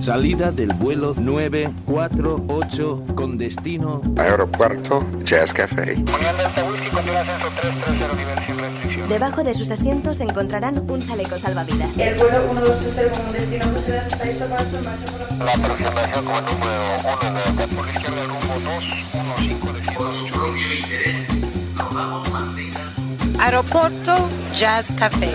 Salida del vuelo 948 con destino Aeropuerto Jazz Café. Debajo de sus asientos encontrarán un chaleco salvavidas. El vuelo 1230 con destino José está listo para su por la... La aproximación como número 1 de por la izquierda rumbo 215 de Por su propio interés, rogamos mantengan su... Aeropuerto Jazz Café.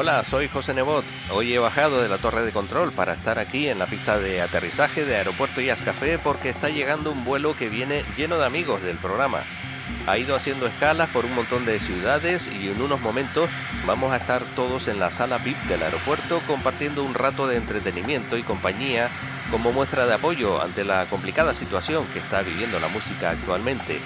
Hola, soy José Nebot. Hoy he bajado de la torre de control para estar aquí en la pista de aterrizaje de Aeropuerto Jazz Café porque está llegando un vuelo que viene lleno de amigos del programa. Ha ido haciendo escalas por un montón de ciudades y en unos momentos vamos a estar todos en la sala VIP del aeropuerto compartiendo un rato de entretenimiento y compañía como muestra de apoyo ante la complicada situación que está viviendo la música actualmente.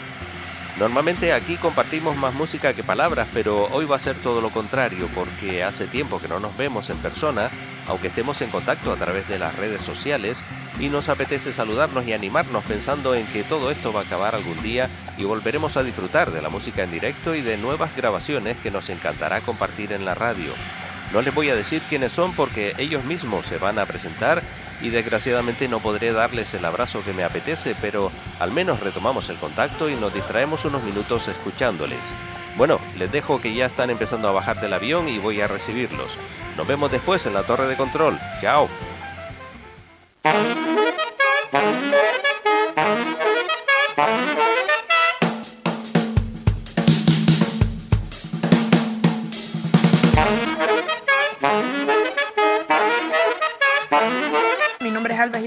Normalmente aquí compartimos más música que palabras, pero hoy va a ser todo lo contrario porque hace tiempo que no nos vemos en persona, aunque estemos en contacto a través de las redes sociales, y nos apetece saludarnos y animarnos pensando en que todo esto va a acabar algún día y volveremos a disfrutar de la música en directo y de nuevas grabaciones que nos encantará compartir en la radio. No les voy a decir quiénes son porque ellos mismos se van a presentar y desgraciadamente no podré darles el abrazo que me apetece, pero al menos retomamos el contacto y nos distraemos unos minutos escuchándoles. Bueno, les dejo que ya están empezando a bajar del avión y voy a recibirlos. Nos vemos después en la torre de control. Chao.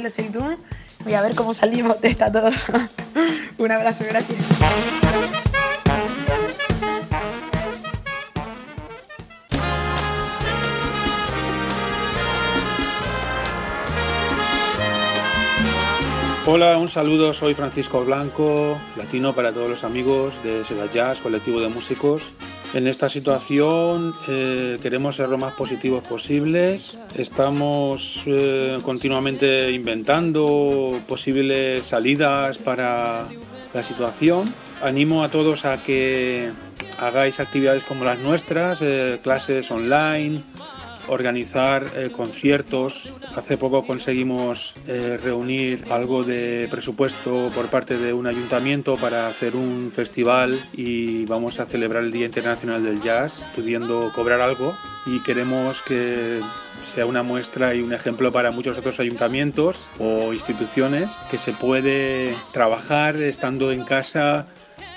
Gil Seidún. Voy a ver cómo salimos de esta todo. Un abrazo, gracias. Hola, un saludo, soy Francisco Blanco, latino para todos los amigos de Seda Jazz, colectivo de músicos. En esta situación eh, queremos ser lo más positivos posibles. Estamos eh, continuamente inventando posibles salidas para la situación. Animo a todos a que hagáis actividades como las nuestras, eh, clases online, organizar eh, conciertos. Hace poco conseguimos eh, reunir algo de presupuesto por parte de un ayuntamiento para hacer un festival y vamos a celebrar el Día Internacional del Jazz pudiendo cobrar algo. Y queremos que sea una muestra y un ejemplo para muchos otros ayuntamientos o instituciones que se puede trabajar estando en casa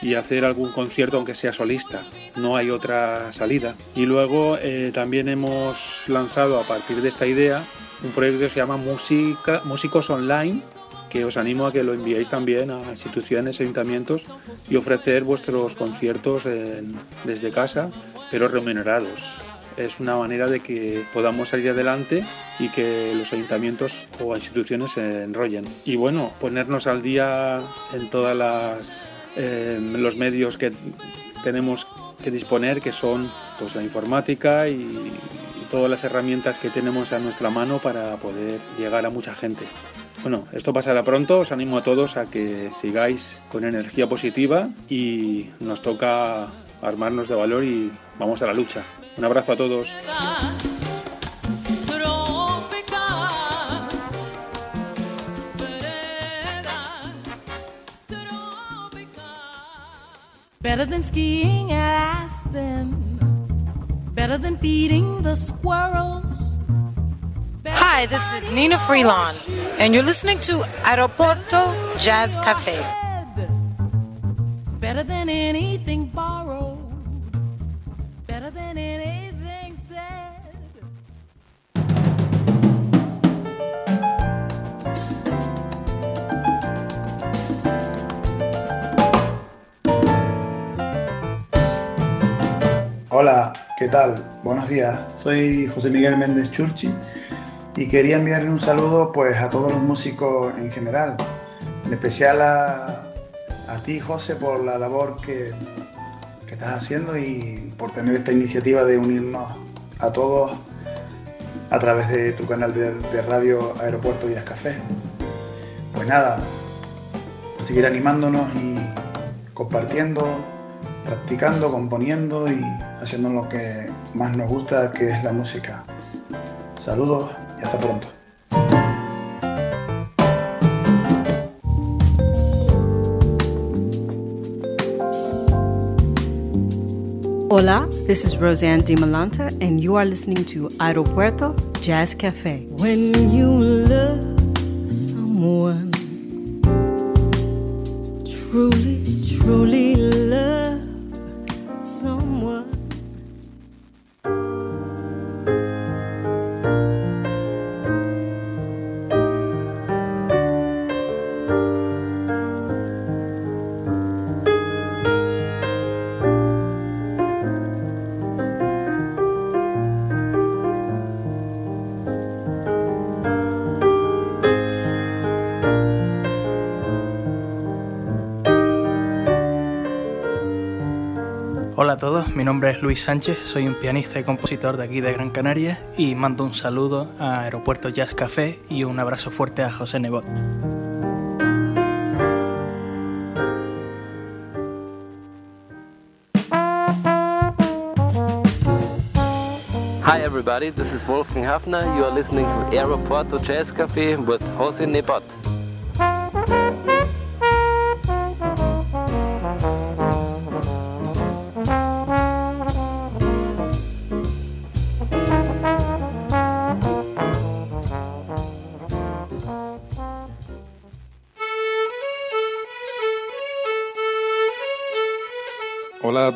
y hacer algún concierto aunque sea solista. No hay otra salida. Y luego eh, también hemos lanzado a partir de esta idea un proyecto que se llama Música, Músicos Online que os animo a que lo enviéis también a instituciones, ayuntamientos y ofrecer vuestros conciertos en- desde casa, pero remunerados. Es una manera de que podamos salir adelante y que los ayuntamientos o instituciones se enrollen. Y bueno, ponernos al día en todas las eh, los medios que tenemos que disponer, que son pues, la informática y, y todas las herramientas que tenemos a nuestra mano para poder llegar a mucha gente. Bueno, esto pasará pronto, os animo a todos a que sigáis con energía positiva y nos toca armarnos de valor y vamos a la lucha. Un abrazo a todos. Better than skiing at Aspen. Better than feeding the squirrels. Hi, this is Nina Freelon, and you're listening to Aeroporto Jazz Cafe. Better than anything borrowed. Hola, ¿qué tal? Buenos días. Soy José Miguel Méndez Churchi y quería enviarle un saludo pues a todos los músicos en general, en especial a, a ti José por la labor que, que estás haciendo y por tener esta iniciativa de unirnos a todos a través de tu canal de, de radio Aeropuerto y Café. Pues nada, seguir animándonos y compartiendo, practicando, componiendo y haciendo lo que más nos gusta, que es la música. Saludos y hasta pronto. Hola, this is Roseanne DiMalanta, and you are listening to Aeropuerto Jazz Cafe. When you love nombre es Luis Sánchez, soy un pianista y compositor de aquí de Gran Canaria y mando un saludo a Aeropuerto Jazz Café y un abrazo fuerte a José Nebot. Hi everybody, this is Wolfgang Hafner. You are listening to Aeroporto Jazz Cafe with Jose Nebot.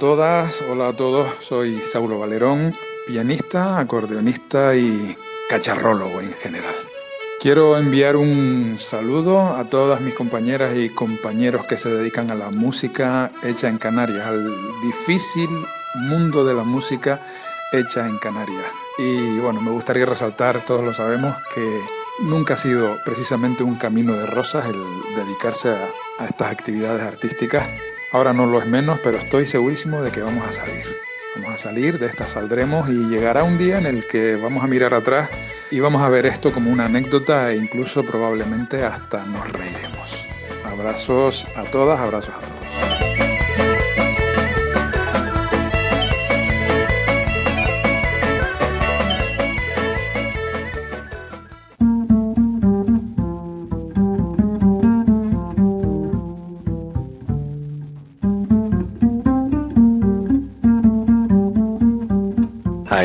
Todas, hola a todos, soy Saulo Valerón, pianista, acordeonista y cacharrólogo en general. Quiero enviar un saludo a todas mis compañeras y compañeros que se dedican a la música hecha en Canarias, al difícil mundo de la música hecha en Canarias. Y bueno, me gustaría resaltar, todos lo sabemos, que nunca ha sido precisamente un camino de rosas el dedicarse a, a estas actividades artísticas. Ahora no lo es menos, pero estoy segurísimo de que vamos a salir. Vamos a salir, de esta saldremos y llegará un día en el que vamos a mirar atrás y vamos a ver esto como una anécdota e incluso probablemente hasta nos reiremos. Abrazos a todas, abrazos a todos.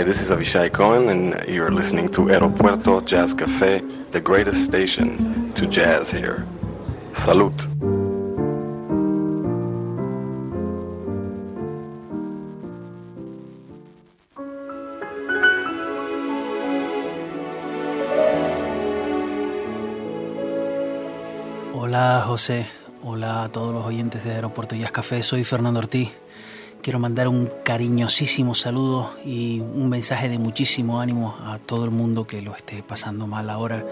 This is Avishai Cohen, and you're listening to Aeropuerto Jazz Cafe, the greatest station to jazz here. Salute. Hola José, hola a todos los oyentes de Aeropuerto Jazz Café, soy Fernando Ortiz. Quiero mandar un cariñosísimo saludo y un mensaje de muchísimo ánimo a todo el mundo que lo esté pasando mal ahora,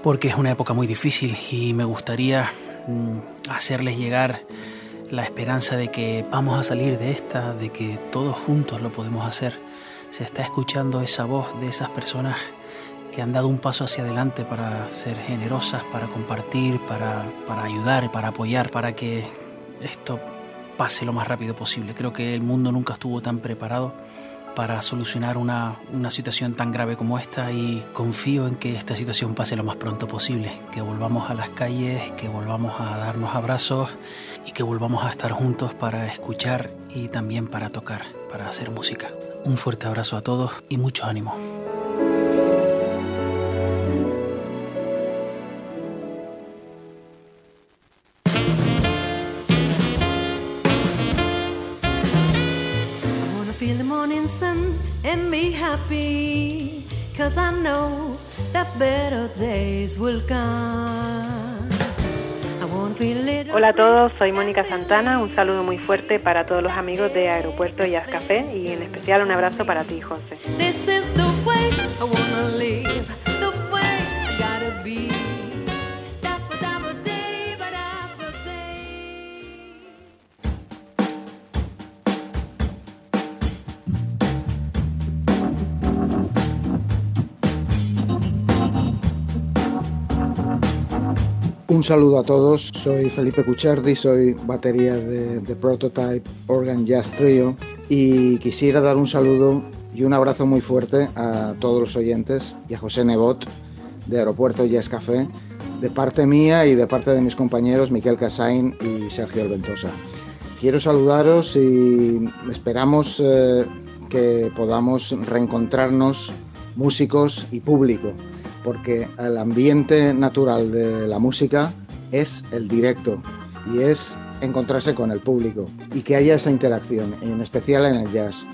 porque es una época muy difícil y me gustaría mm, hacerles llegar la esperanza de que vamos a salir de esta, de que todos juntos lo podemos hacer. Se está escuchando esa voz de esas personas que han dado un paso hacia adelante para ser generosas, para compartir, para, para ayudar, para apoyar, para que esto pase lo más rápido posible. Creo que el mundo nunca estuvo tan preparado para solucionar una, una, situación tan grave como esta y confío en que esta situación pase lo más pronto posible, que volvamos a las calles, que volvamos a darnos abrazos y que volvamos a estar juntos para escuchar y también para tocar, para hacer música. Un fuerte abrazo a todos y mucho ánimo. And be happy cause I know that better days will come I wanna feel a little Hola a todos, soy Mónica Santana. Un saludo muy fuerte para todos los amigos de Aeropuerto Jazz Café y en especial un abrazo para ti, José. This is the way I wanna Un saludo a todos, soy Felipe Cuchardi, soy batería de, de, Prototype Organ Jazz Trio. Y quisiera dar un saludo y un abrazo muy fuerte a todos los oyentes y a José Nebot de Aeropuerto Jazz Café, de parte mía y de parte de mis compañeros Miquel Casain y Sergio Alventosa. Quiero saludaros y esperamos eh, que podamos reencontrarnos músicos y público porque el ambiente natural de la música es el directo y es encontrarse con el público y que haya esa interacción, en especial en el jazz.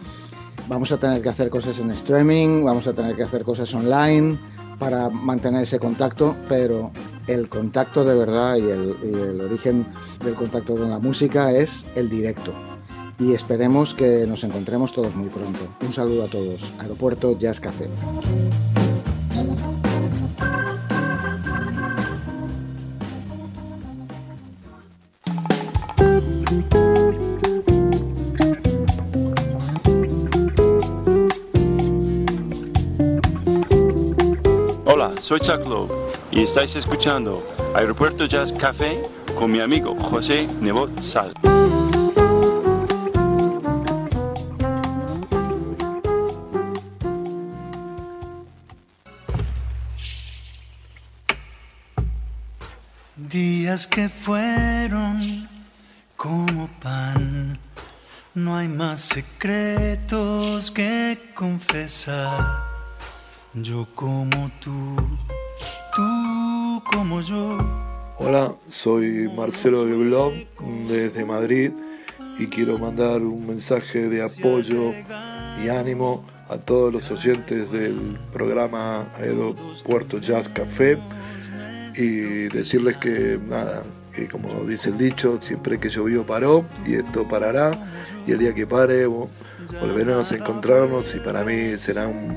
Vamos a tener que hacer cosas en streaming, vamos a tener que hacer cosas online para mantener ese contacto, pero el contacto de verdad y el, origen del contacto con la música es el directo. Y esperemos que nos encontremos todos muy pronto. Un saludo a todos. Aeropuerto Jazz Café. Hola, soy Chuck y estáis escuchando Aeropuerto Jazz Café con mi amigo José Nebot Sal. Días que fueron como pan, no hay más secretos que confesar. Yo como tú, tú como yo. Hola, soy Marcelo Leblon desde Madrid y quiero mandar un mensaje de apoyo y ánimo a todos los oyentes del programa Aeropuerto Jazz Café y decirles que nada, que como dice el dicho, siempre que llovió paró y esto parará y el día que pare volveremos a encontrarnos y para mí será un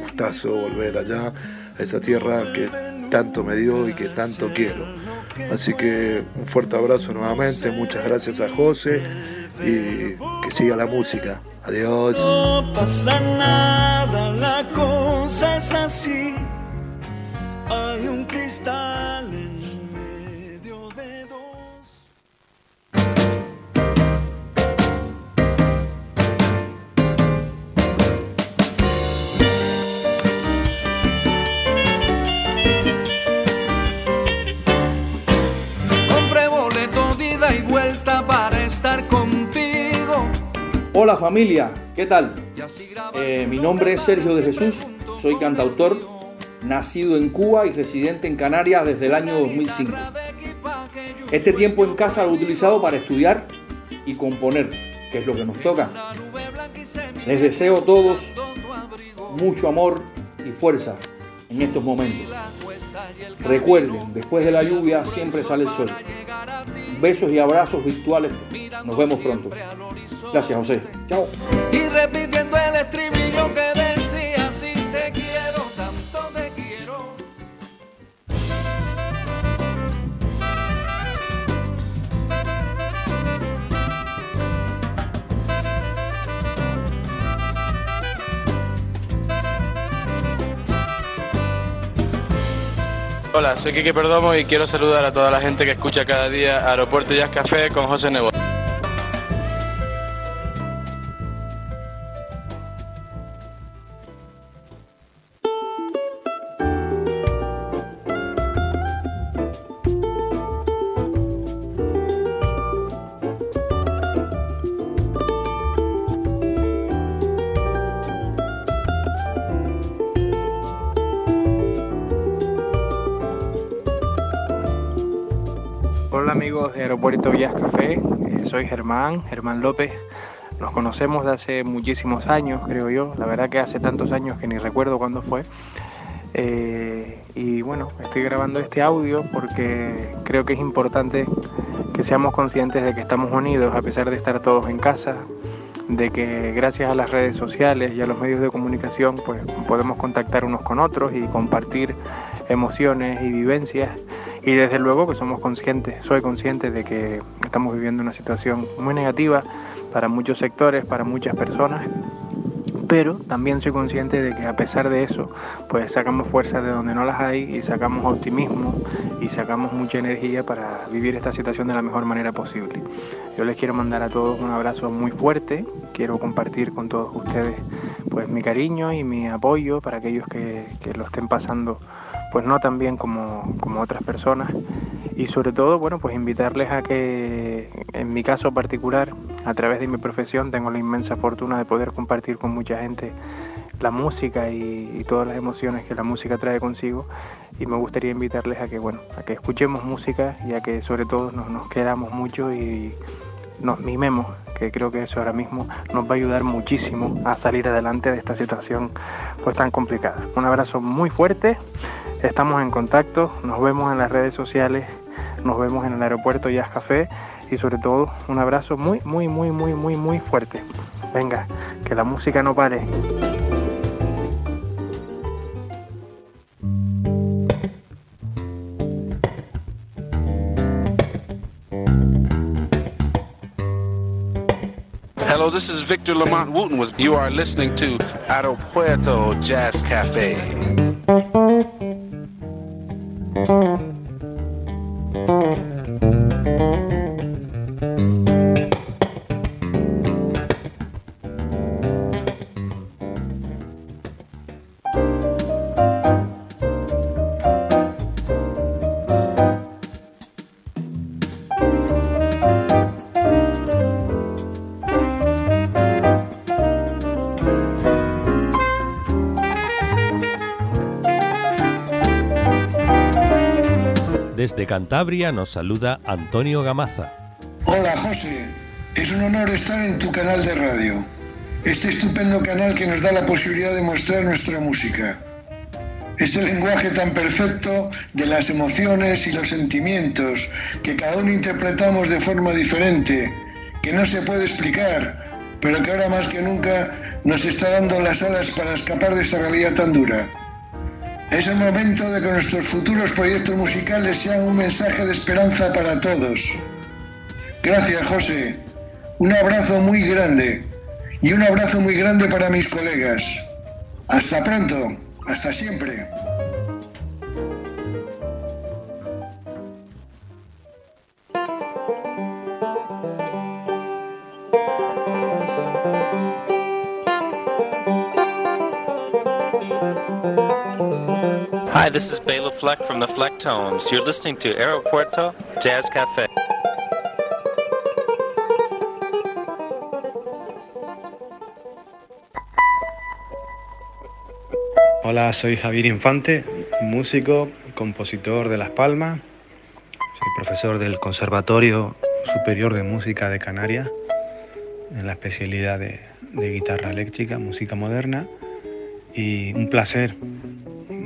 gustazo volver allá a esa tierra que tanto me dio y que tanto quiero. Así que un fuerte abrazo nuevamente, muchas gracias a José y que siga la música. Adiós. No pasa nada, la cosa es así. Hay un cristal en Hola familia, ¿qué tal? Eh, mi nombre es Sergio de Jesús, soy cantautor, nacido en Cuba y residente en Canarias desde el año 2005. Este tiempo en casa lo he utilizado para estudiar y componer, que es lo que nos toca. Les deseo a todos mucho amor y fuerza en estos momentos. Recuerden, después de la lluvia siempre sale el sol. Besos y abrazos virtuales. Nos vemos pronto. Gracias, José. Chao. Y repitiendo el estribillo que Hola, soy Kike Perdomo y quiero saludar a toda la gente que escucha cada día Aeropuerto Jazz Café con José Nebo. Soy Germán, Germán López. Nos conocemos de hace muchísimos años, creo yo. La verdad que hace tantos años que ni recuerdo cuándo fue. Eh, y bueno, estoy grabando este audio porque creo que es importante que seamos conscientes de que estamos unidos a pesar de estar todos en casa, de que gracias a las redes sociales y a los medios de comunicación pues podemos contactar unos con otros y compartir emociones y vivencias y desde luego que somos conscientes, soy consciente de que estamos viviendo una situación muy negativa para muchos sectores, para muchas personas pero también soy consciente de que a pesar de eso, pues sacamos fuerzas de donde no las hay y sacamos optimismo y sacamos mucha energía para vivir esta situación de la mejor manera posible. Yo les quiero mandar a todos un abrazo muy fuerte, quiero compartir con todos ustedes pues mi cariño y mi apoyo para aquellos que, que lo estén pasando pues no tan bien como, como otras personas y sobre todo, bueno, pues invitarles a que, en mi caso particular, a través de mi profesión, tengo la inmensa fortuna de poder compartir con mucha gente la música y, todas las emociones que la música trae consigo y me gustaría invitarles a que, bueno, a que escuchemos música y a que sobre todo nos, nos queramos mucho y nos mimemos, que creo que eso ahora mismo nos va a ayudar muchísimo a salir adelante de esta situación pues tan complicada. Un abrazo muy fuerte, estamos en contacto, nos vemos en las redes sociales nos vemos en el aeropuerto Jazz Café y sobre todo un abrazo muy, muy, muy, muy, muy, muy fuerte. Venga, que la música no pare. Hello, this is Victor Lamont Wooten with you are listening to Aeropuerto Jazz Cafe. Desde Cantabria nos saluda Antonio Gamaza. Hola José, es un honor estar en tu canal de radio. Este estupendo canal que nos da la posibilidad de mostrar nuestra música. Este lenguaje tan perfecto de las emociones y los sentimientos que cada uno interpretamos de forma diferente, que no se puede explicar, pero que ahora más que nunca nos está dando las alas para escapar de esta realidad tan dura. Es el momento de que nuestros futuros proyectos musicales sean un mensaje de esperanza para todos. Gracias, José. Un abrazo muy grande. Y un abrazo muy grande para mis colegas. Hasta pronto. Hasta siempre. This is Bela Fleck from the Flecktones. You're listening to Aeropuerto Jazz Cafe. Hola, soy Javier Infante, músico, compositor de Las Palmas. Soy profesor del Conservatorio Superior de Música de Canarias en la especialidad de, de guitarra eléctrica, música moderna. Y un placer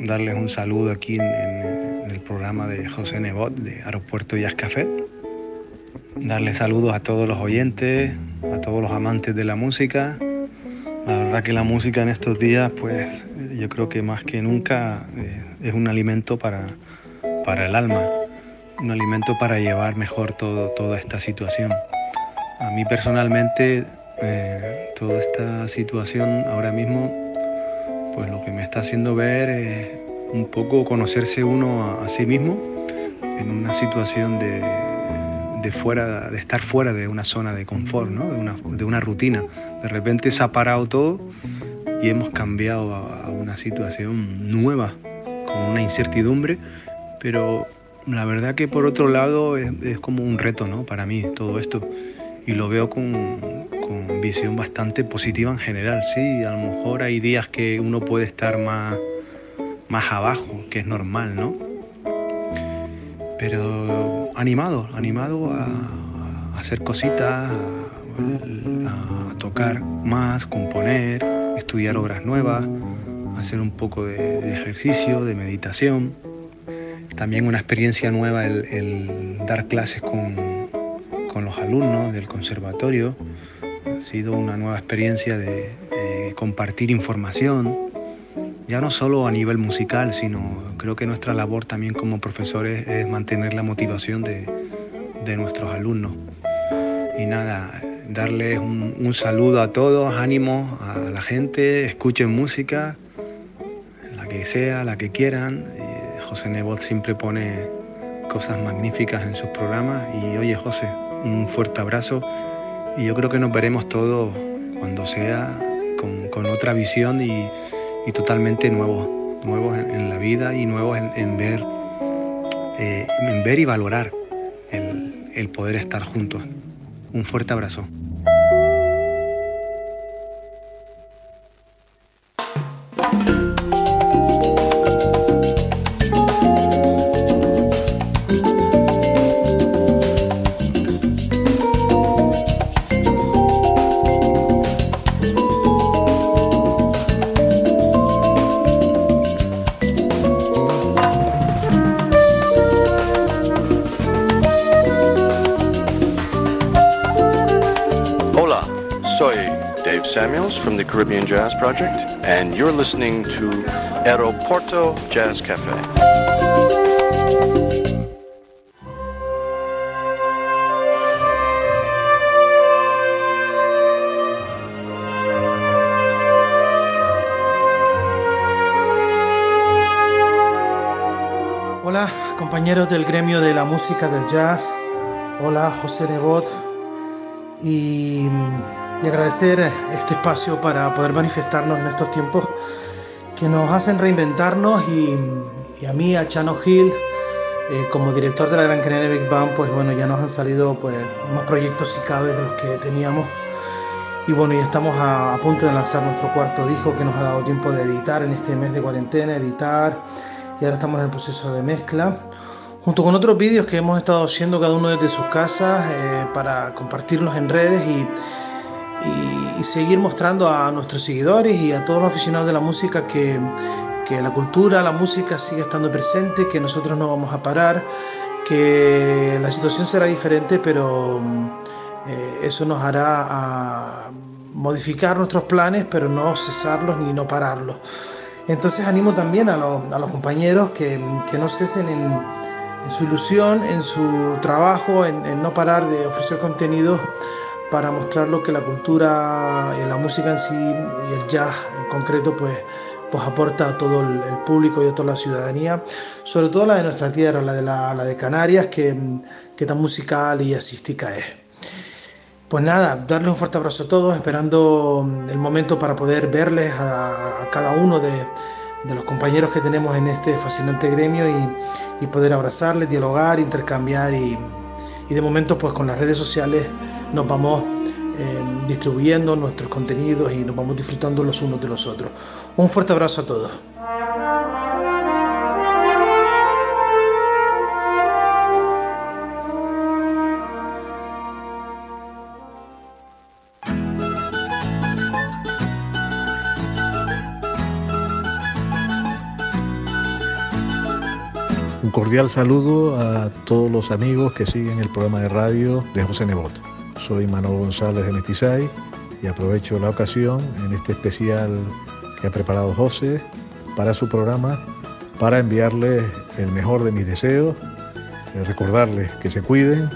darles un saludo aquí en, el programa de José Nebot de Aeropuerto Jazz Café. Darles saludos a todos los oyentes, a todos los amantes de la música. La verdad que la música en estos días, pues yo creo que más que nunca eh, es un alimento para, para el alma, un alimento para llevar mejor todo, toda esta situación. A mí personalmente, eh, toda esta situación ahora mismo pues lo que me está haciendo ver es un poco conocerse uno a, sí mismo en una situación de, de, fuera, de estar fuera de una zona de confort, ¿no? de, una, de una rutina. De repente se ha parado todo y hemos cambiado a, a una situación nueva, con una incertidumbre, pero la verdad que por otro lado es, es como un reto ¿no? para mí todo esto y lo veo con, con, visión bastante positiva en general. Sí, a lo mejor hay días que uno puede estar más, más abajo, que es normal, ¿no? Pero animado, animado a, hacer cositas, a, tocar más, componer, estudiar obras nuevas, hacer un poco de, de ejercicio, de meditación. También una experiencia nueva el, el dar clases con con los alumnos del conservatorio. Ha sido una nueva experiencia de, compartir información, ya no solo a nivel musical, sino creo que nuestra labor también como profesores es mantener la motivación de, de nuestros alumnos. Y nada, darles un, un, saludo a todos, ánimo a la gente, escuchen música, la que sea, la que quieran. Y José Nebot siempre pone cosas magníficas en sus programas. Y oye José, un fuerte abrazo y yo creo que nos veremos todos cuando sea con, otra visión y, totalmente nuevos, nuevos en, la vida y nuevos en, ver, eh, en ver y valorar el poder estar juntos. Un fuerte abrazo. Caribbean Jazz Project, and you're listening to Aeroporto Jazz Cafe. Hola, compañeros del gremio de la música del jazz. Hola, José Nebot. Y y agradecer este espacio para poder manifestarnos en estos tiempos que nos hacen reinventarnos y, y a mí, a Chano Hill, eh, como director de la Gran Canaria Big Band, pues bueno, ya nos han salido pues más proyectos si cabe de los que teníamos. Y bueno, ya estamos a, a, punto de lanzar nuestro cuarto disco que nos ha dado tiempo de editar en este mes de cuarentena, editar, y ahora estamos en el proceso de mezcla junto con otros vídeos que hemos estado haciendo cada uno desde sus casas eh, para compartirlos en redes y, y, y, seguir mostrando a nuestros seguidores y a todos los aficionados de la música que, que, la cultura, la música sigue estando presente, que nosotros no vamos a parar, que la situación será diferente, pero eh, eso nos hará a modificar nuestros planes, pero no cesarlos ni no pararlos. Entonces animo también a, los, a los compañeros que, que, no cesen en, en, su ilusión, en su trabajo, en, en no parar de ofrecer contenidos para mostrar lo que la cultura y la música en sí y el jazz en concreto pues, pues aporta a todo el, público y a toda la ciudadanía, sobre todo la de nuestra tierra, la de, la, la de Canarias, que, que tan musical y jazzística es. Pues nada, darles un fuerte abrazo a todos, esperando el momento para poder verles a, a cada uno de, de, los compañeros que tenemos en este fascinante gremio y, y poder abrazarles, dialogar, intercambiar y, y de momento pues con las redes sociales nos vamos eh, distribuyendo nuestros contenidos y nos vamos disfrutando los unos de los otros. Un fuerte abrazo a todos. Un cordial saludo a todos los amigos que siguen el programa de radio de José Nebot. Soy Manuel González de Mestizay y aprovecho la ocasión en este especial que ha preparado José para su programa para enviarles el mejor de mis deseos, eh, recordarles que se cuiden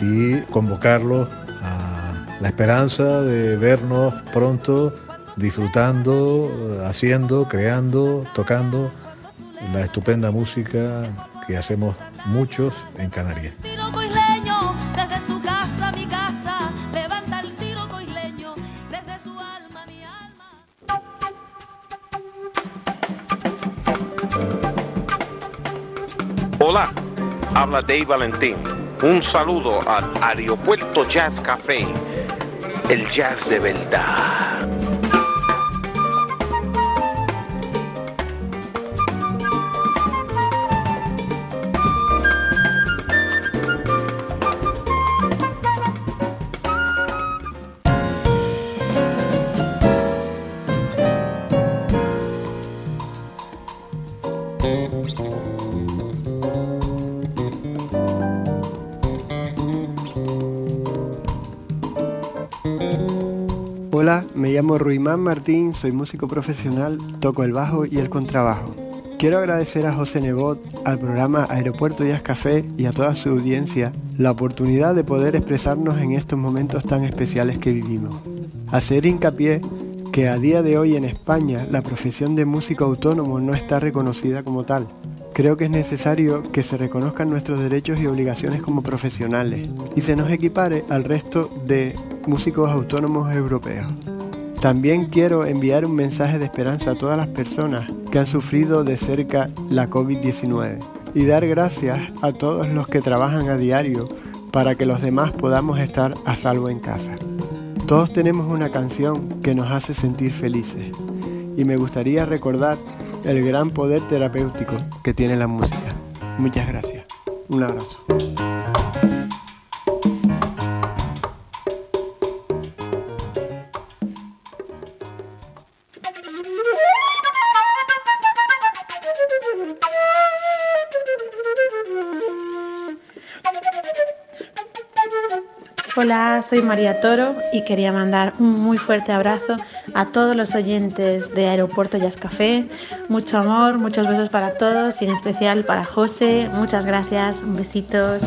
y convocarlos a la esperanza de vernos pronto disfrutando, haciendo, creando, tocando la estupenda música que hacemos muchos en Canarias. Hola, habla Dave Valentín. Un saludo al Aeropuerto Jazz Café, el jazz de verdad. Llamo Ruimán Martín, soy músico profesional, toco el bajo y el contrabajo. Quiero agradecer a José Nebot, al programa Aeropuerto Jazz Café y a toda su audiencia la oportunidad de poder expresarnos en estos momentos tan especiales que vivimos. Hacer hincapié que a día de hoy en España la profesión de músico autónomo no está reconocida como tal. Creo que es necesario que se reconozcan nuestros derechos y obligaciones como profesionales y se nos equipare al resto de músicos autónomos europeos. También quiero enviar un mensaje de esperanza a todas las personas que han sufrido de cerca la COVID-19 y dar gracias a todos los que trabajan a diario para que los demás podamos estar a salvo en casa. Todos tenemos una canción que nos hace sentir felices y me gustaría recordar el gran poder terapéutico que tiene la música. Muchas gracias. Un abrazo. Hola, soy María Toro y quería mandar un muy fuerte abrazo a todos los oyentes de Aeropuerto Jazz Café. Mucho amor, muchos besos para todos y en especial para José. Muchas gracias, besitos.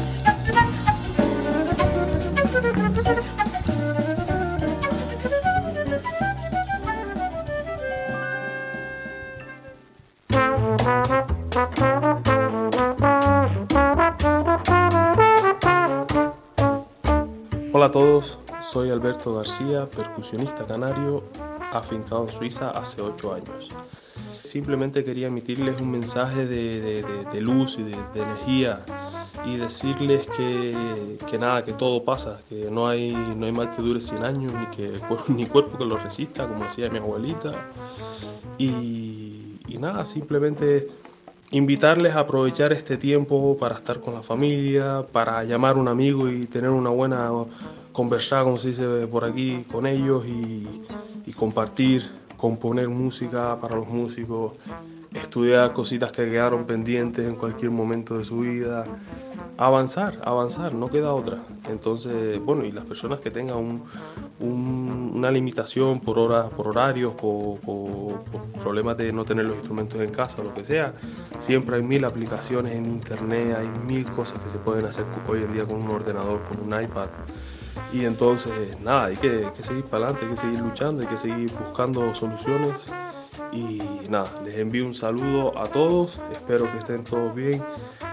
Soy Alberto García, percusionista canario, afincado en Suiza hace 8 años. Simplemente quería emitirles un mensaje de, luz y de, energía y decirles que, que nada, que todo pasa, que no hay, no hay mal que dure 100 años, ni, que, ni cuerpo que lo resista, como decía mi abuelita. Y, y nada, simplemente invitarles a aprovechar este tiempo para estar con la familia, para llamar a un amigo y tener una buena conversada, como se dice por aquí, con ellos y, compartir, componer música para los músicos, estudiar cositas que quedaron pendientes en cualquier momento de su vida, avanzar, avanzar, no queda otra. Entonces, bueno, y las personas que tengan un- un- una limitación por horas, por horarios, por, problemas de no tener los instrumentos en casa, lo que sea, siempre hay mil aplicaciones en internet, hay mil cosas que se pueden hacer hoy en día con un ordenador, con un iPad. Y entonces, nada, hay que, hay que seguir para adelante, hay que seguir luchando, hay que seguir buscando soluciones. Y nada, les envío un saludo a todos, espero que estén todos bien,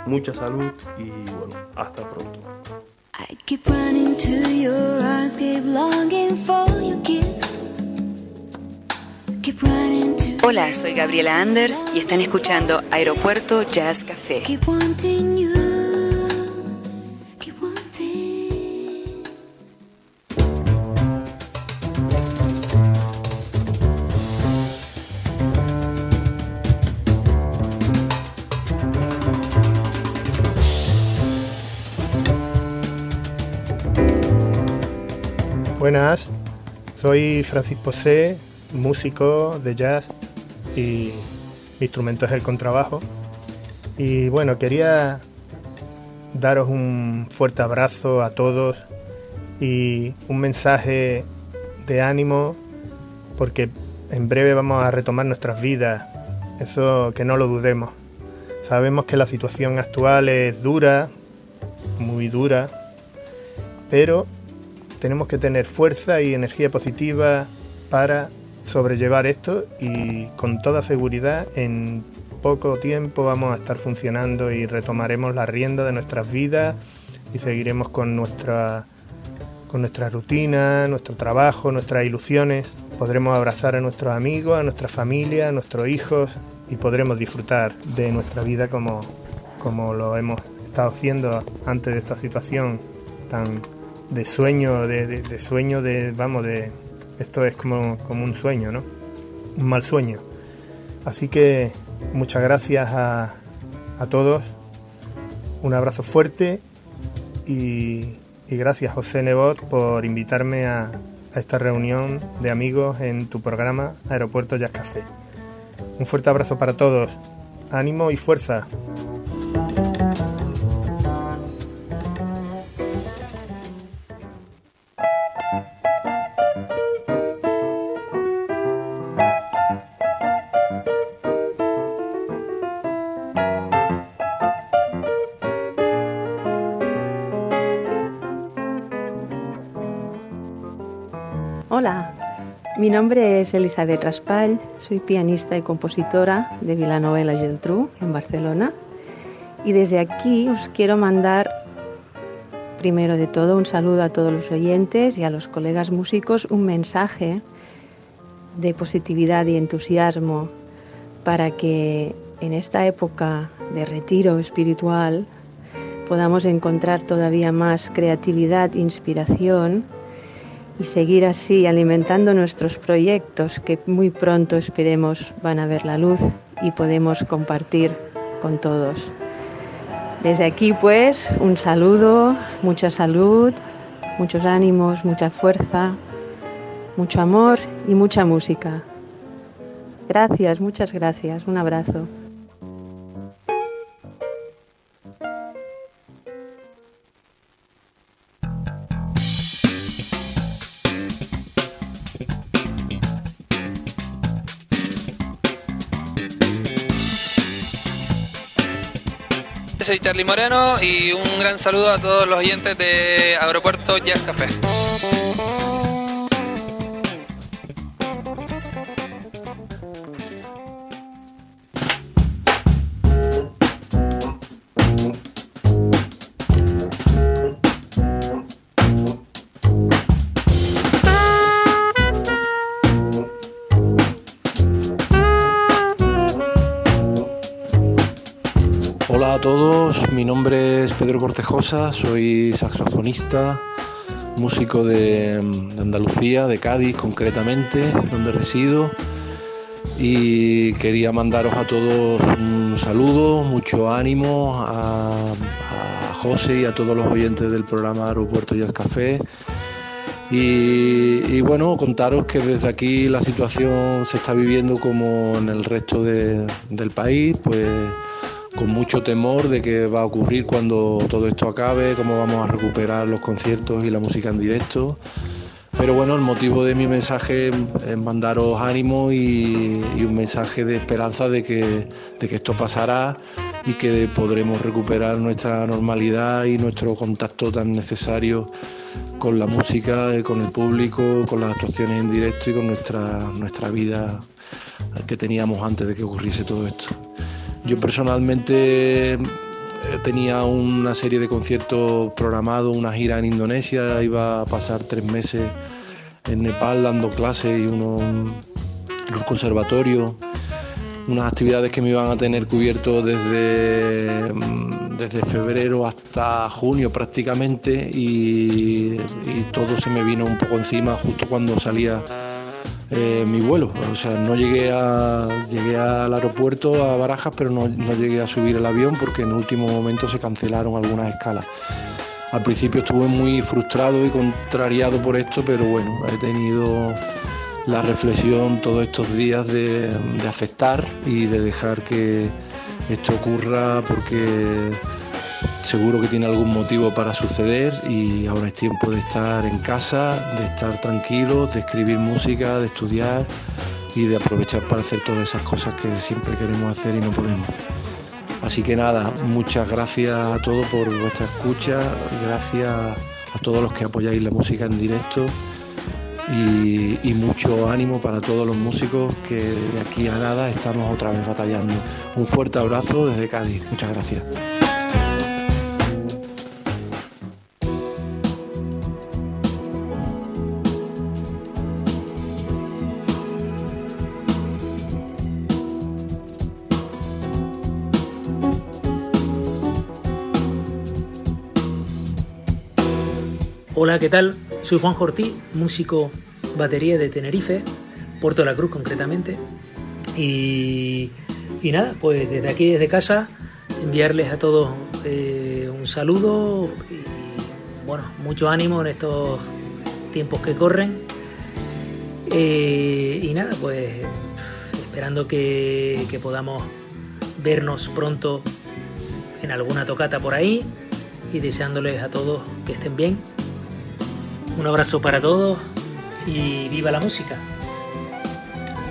mucha salud y bueno, hasta pronto. I keep running to your arms, keep longing for your kiss. Keep running to Hola, soy Gabriela Anders y están escuchando Aeropuerto Jazz Café. keep wanting you. Buenas, soy Francisco C., músico de jazz y mi instrumento es el contrabajo. Y bueno, quería daros un fuerte abrazo a todos y un mensaje de ánimo porque en breve vamos a retomar nuestras vidas, eso que no lo dudemos. Sabemos que la situación actual es dura, muy dura, pero tenemos que tener fuerza y energía positiva para sobrellevar esto y con toda seguridad en poco tiempo vamos a estar funcionando y retomaremos la rienda de nuestras vidas y seguiremos con nuestra con nuestra rutina, nuestro trabajo, nuestras ilusiones. Podremos abrazar a nuestros amigos, a nuestra familia, a nuestros hijos y podremos disfrutar de nuestra vida como, como lo hemos estado haciendo antes de esta situación tan de sueño, de, de- sueño de, vamos, de, esto es como, como un sueño, ¿no? Un mal sueño. Así que muchas gracias a, a todos, un abrazo fuerte y, y gracias José Nebot por invitarme a, a esta reunión de amigos en tu programa Aeropuerto Jazz Café. Un fuerte abrazo para todos, ánimo y fuerza. Es Elizabeth Raspall, soy pianista y compositora de Vilanova y la Geltrú en Barcelona. Y desde aquí os quiero mandar, primero de todo, un saludo a todos los oyentes y a los colegas músicos, un mensaje de positividad y entusiasmo para que en esta época de retiro espiritual podamos encontrar todavía más creatividad, inspiración y seguir así alimentando nuestros proyectos que muy pronto esperemos van a ver la luz y podemos compartir con todos. Desde aquí pues un saludo, mucha salud, muchos ánimos, mucha fuerza, mucho amor y mucha música. Gracias, muchas gracias. Un abrazo. Soy Charlie Moreno y un gran saludo a todos los oyentes de Aeropuerto Jazz Café. Todos, mi nombre es Pedro Cortejosa, soy saxofonista, músico de, de Andalucía, de Cádiz concretamente, donde resido. Y quería mandaros a todos un saludo, mucho ánimo a, a José y a todos los oyentes del programa Aeropuerto Jazz Café. Y, y bueno, contaros que desde aquí la situación se está viviendo como en el resto de- del país, pues con mucho temor de qué va a ocurrir cuando todo esto acabe, cómo vamos a recuperar los conciertos y la música en directo. Pero bueno, el motivo de mi mensaje es mandaros ánimo y, y un mensaje de esperanza de que, de que esto pasará y que podremos recuperar nuestra normalidad y nuestro contacto tan necesario con la música, con el público, con las actuaciones en directo y con nuestra, nuestra vida que teníamos antes de que ocurriese todo esto. Yo personalmente eh, tenía una serie de conciertos programados, una gira en Indonesia, iba a pasar tres meses en Nepal dando clases y uno en los conservatorios, unas actividades que me iban a tener cubierto desde, mm, desde febrero hasta junio prácticamente y, y todo se me vino un poco encima justo cuando salía eh, mi vuelo. O sea, no llegué a llegué al aeropuerto a Barajas, pero no, llegué a subir el avión porque en último momento se cancelaron algunas escalas. Al principio estuve muy frustrado y contrariado por esto, pero bueno, he tenido la reflexión todos estos días de aceptar y de dejar que esto ocurra porque seguro que tiene algún motivo para suceder y ahora es tiempo de estar en casa, de estar tranquilos, de escribir música, de estudiar y de aprovechar para hacer todas esas cosas que siempre queremos hacer y no podemos. Así que nada, muchas gracias a todos por vuestra escucha, gracias a todos los que apoyáis la música en directo y, y mucho ánimo para todos los músicos que de aquí a nada estamos otra vez batallando. Un fuerte abrazo desde Cádiz, muchas gracias. Hola, ¿qué tal? Soy Juan Ortiz, músico batería de Tenerife, Puerto de la Cruz concretamente. Y, nada, pues desde aquí, desde casa, enviarles a todos eh, un saludo y bueno, mucho ánimo en estos tiempos que corren. Eh, y nada, pues esperando que podamos vernos pronto en alguna tocata por ahí y deseándoles a todos que estén bien. Un abrazo para todos y viva la música.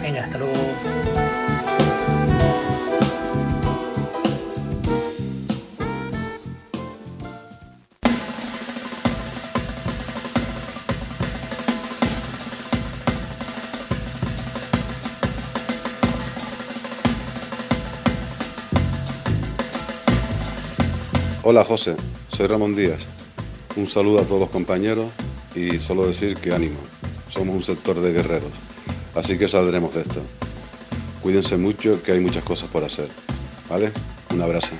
Venga, hasta luego. Hola José, soy Ramón Díaz. Un saludo a todos los compañeros y solo decir que ánimo. Somos un sector de guerreros, así que saldremos de esto. Cuídense mucho que hay muchas cosas por hacer. ¿Vale? Un abrazo.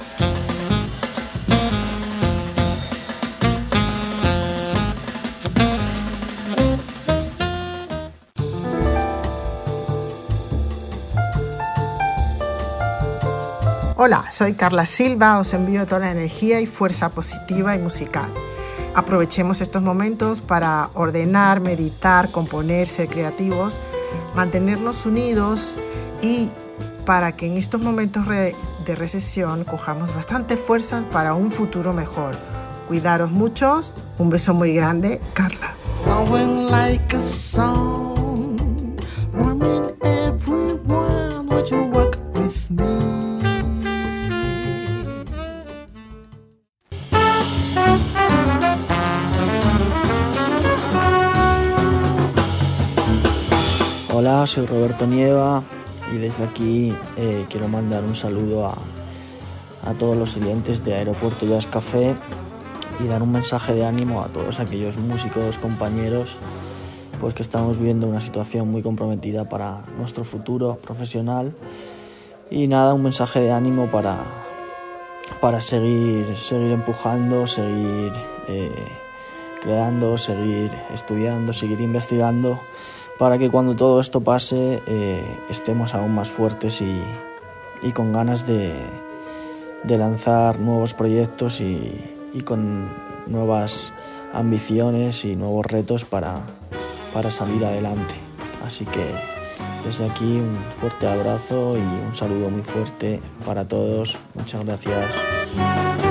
Hola, soy Carla Silva, os envío toda la energía y fuerza positiva y musical. Aprovechemos estos momentos para ordenar, meditar, componer, ser creativos, mantenernos unidos y para que en estos momentos de recesión cojamos bastante fuerzas para un futuro mejor. Cuidaros muchos, un beso muy grande, Carla. Soy Roberto Nieva y desde aquí eh, quiero mandar un saludo a, a todos los oyentes de Aeropuerto Jazz Café y dar un mensaje de ánimo a todos aquellos músicos, compañeros, pues que estamos viviendo una situación muy comprometida para nuestro futuro profesional. Y nada, un mensaje de ánimo para, para seguir, seguir empujando, seguir eh, creando, seguir estudiando, seguir investigando para que cuando todo esto pase eh, estemos aún más fuertes y, y con ganas de, de lanzar nuevos proyectos y, y con nuevas ambiciones y nuevos retos para, para salir adelante. Así que desde aquí un fuerte abrazo y un saludo muy fuerte para todos. Muchas gracias.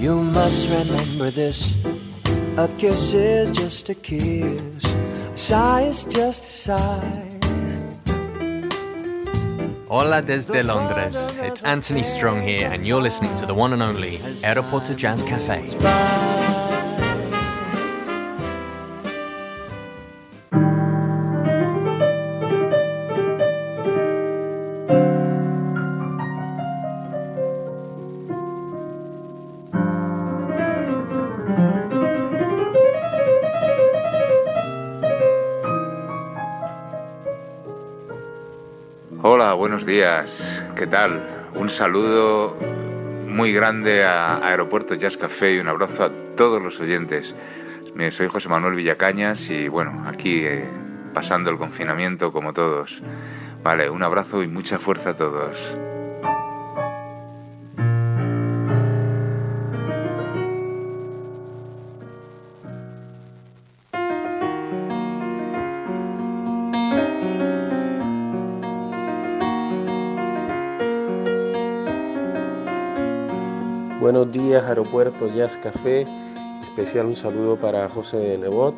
You must remember this. A kiss is just a kiss. A sigh is just a sigh. Hola desde Londres. It's Anthony Strong here, and you're listening to the one and only Aeroporto Jazz Cafe. Buenos días. ¿Qué tal? Un saludo muy grande a Aeropuerto Jazz Café y un abrazo a todos los oyentes. Soy José Manuel Villacañas y bueno, aquí eh, pasando el confinamiento como todos. Vale, un abrazo y mucha fuerza a todos. Buenos días, Aeropuerto Jazz Café. Especial un saludo para José Nebot.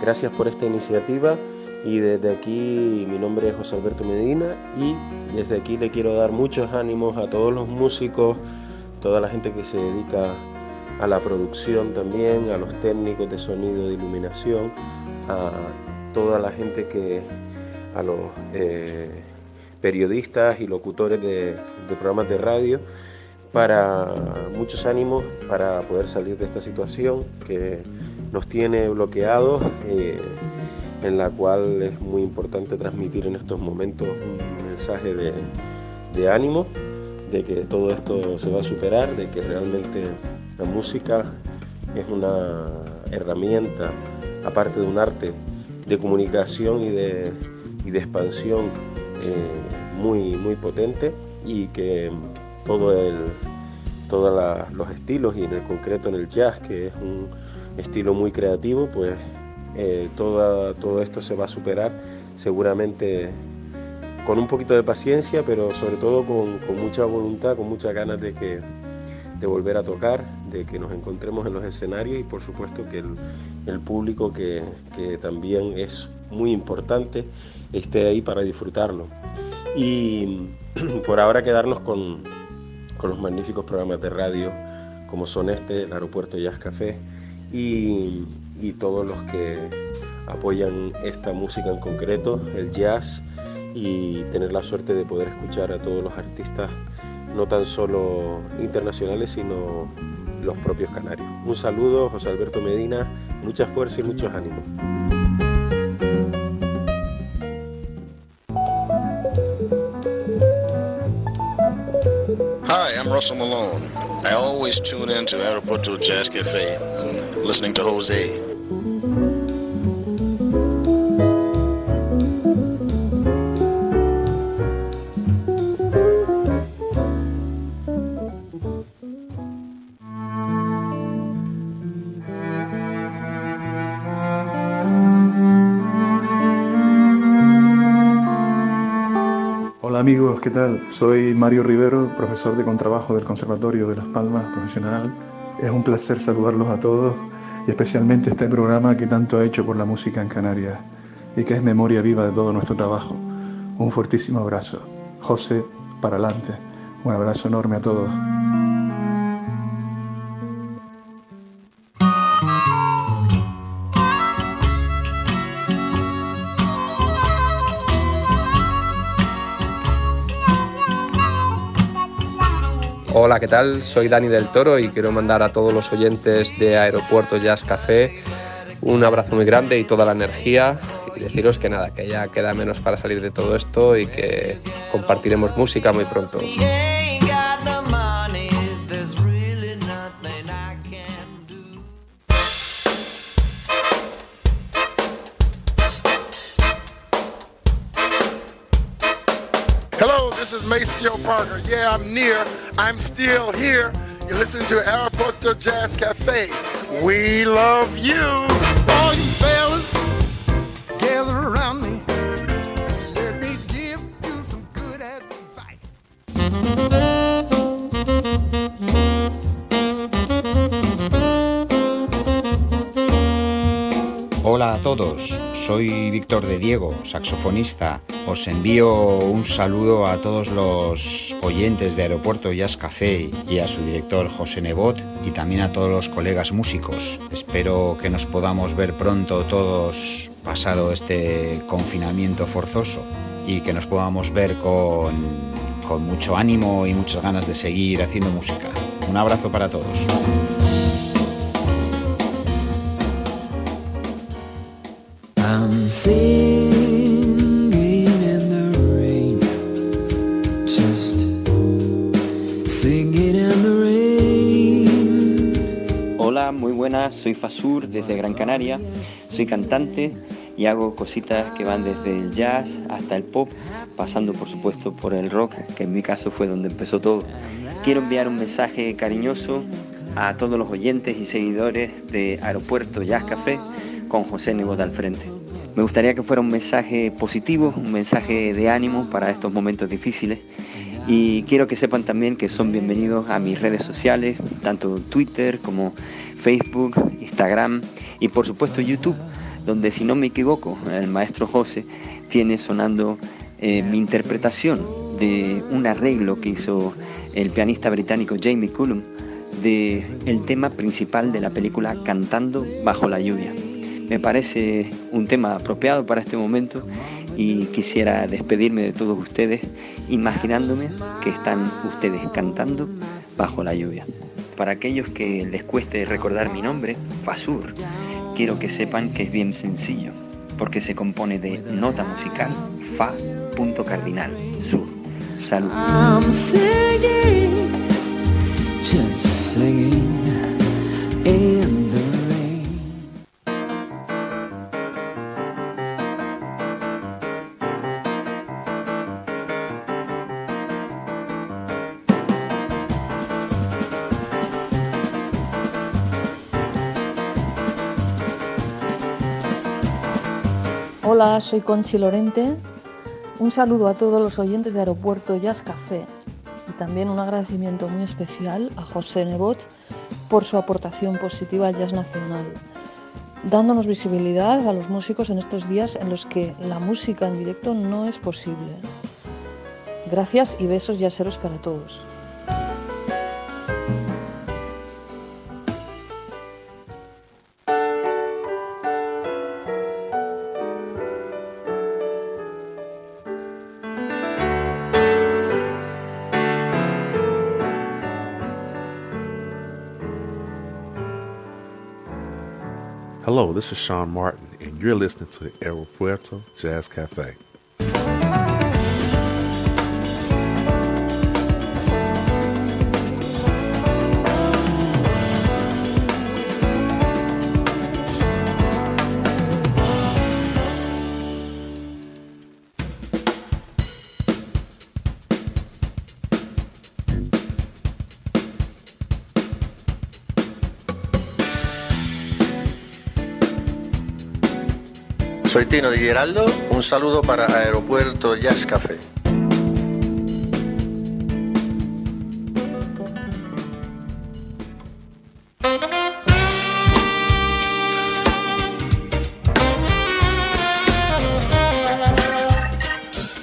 Gracias por esta iniciativa. Y desde aquí, mi nombre es José Alberto Medina. Y desde aquí le quiero dar muchos ánimos a todos los músicos, toda la gente que se dedica a la producción también, a los técnicos de sonido, de iluminación, a toda la gente que, a los eh, periodistas y locutores de, de programas de radio para muchos ánimos para poder salir de esta situación que nos tiene bloqueados, eh, en la cual es muy importante transmitir en estos momentos un mensaje de, ánimo, de que todo esto se va a superar, de que realmente la música es una herramienta, aparte de un arte, de comunicación y de, y de expansión eh, muy, muy potente y que todo el, todos los estilos y en el concreto en el jazz, que es un estilo muy creativo, pues eh, toda- todo esto se va a superar seguramente con un poquito de paciencia, pero sobre todo con, con mucha voluntad, con muchas ganas de, que, de volver a tocar, de que nos encontremos en los escenarios y por supuesto que el, el público que, que también es muy importante esté ahí para disfrutarlo. Y por ahora quedarnos con, con los magníficos programas de radio como son este, el Aeropuerto Jazz Café y, y todos los que apoyan esta música en concreto, el jazz y tener la suerte de poder escuchar a todos los artistas, no tan solo internacionales, sino los propios canarios. Un saludo, José Alberto Medina, mucha fuerza y muchos ánimos. Russell Malone. I always tune in to Aeroporto Jazz Cafe, and listening to Jose. ¿Qué tal? Soy Mario Rivero, profesor de contrabajo del Conservatorio de Las Palmas Profesional. Es un placer saludarlos a todos y especialmente este programa que tanto ha hecho por la música en Canarias y que es memoria viva de todo nuestro trabajo. Un fuertísimo abrazo. José, para adelante. Un abrazo enorme a todos. ¿Qué tal? Soy Dani del Toro y quiero mandar a todos los oyentes de Aeropuerto Jazz Café un abrazo muy grande y toda la energía y deciros que nada, que ya queda menos para salir de todo esto y que compartiremos música muy pronto. Yeah, I'm near. I'm still here. You're listening to Aeroporto Jazz Cafe. We love you. Todos, soy Víctor de Diego, saxofonista. Os envío un saludo a todos los oyentes de Aeropuerto Jazz Café y a su director José Nebot y también a todos los colegas músicos. Espero que nos podamos ver pronto todos pasado este confinamiento forzoso y que nos podamos ver con, con mucho ánimo y muchas ganas de seguir haciendo música. Un abrazo para todos. Hola, muy buenas, soy Fasur desde Gran Canaria, soy cantante y hago cositas que van desde el jazz hasta el pop, pasando por supuesto por el rock, que en mi caso fue donde empezó todo. Quiero enviar un mensaje cariñoso a todos los oyentes y seguidores de Aeropuerto Jazz Café con José Nebot al frente. Me gustaría que fuera un mensaje positivo, un mensaje de ánimo para estos momentos difíciles y quiero que sepan también que son bienvenidos a mis redes sociales, tanto Twitter como Facebook, Instagram y por supuesto YouTube, donde si no me equivoco, el maestro José tiene sonando eh, mi interpretación de un arreglo que hizo el pianista británico Jamie Cullum de el tema principal de la película Cantando bajo la lluvia. Me parece un tema apropiado para este momento y quisiera despedirme de todos ustedes imaginándome que están ustedes cantando bajo la lluvia. Para aquellos que les cueste recordar mi nombre, Fasur, quiero que sepan que es bien sencillo, porque se compone de nota musical, Fa, punto cardinal, Sur. Salud. Hola, soy Conchi Lorente. Un saludo a todos los oyentes de Aeropuerto Jazz Café y también un agradecimiento muy especial a José Nebot por su aportación positiva al jazz nacional, dándonos visibilidad a los músicos en estos días en los que la música en directo no es posible. Gracias y besos yaceros para todos. This is Sean Martin, and you're listening to Aeropuerto Jazz Cafe. Soy Tino Di Giraldo, un saludo para Aeropuerto Jazz Café.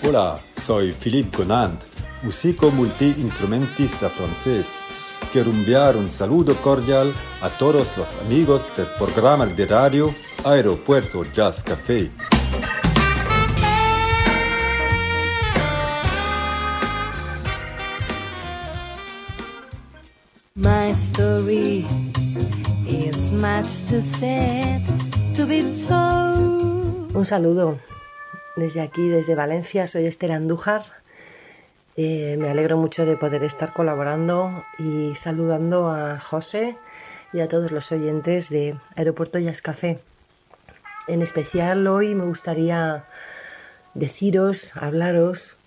Hola, soy Philippe Conant, músico multiinstrumentista francés. Quiero enviar un saludo cordial a todos los amigos del programa de radio Aeropuerto Jazz Café. My story is much too sad to be told. Un saludo desde aquí, desde Valencia. Soy Esther Andújar. Eh, me alegro mucho de poder estar colaborando y saludando a José y a todos los oyentes de Aeropuerto Jazz Café. En especial hoy me gustaría deciros, hablaros,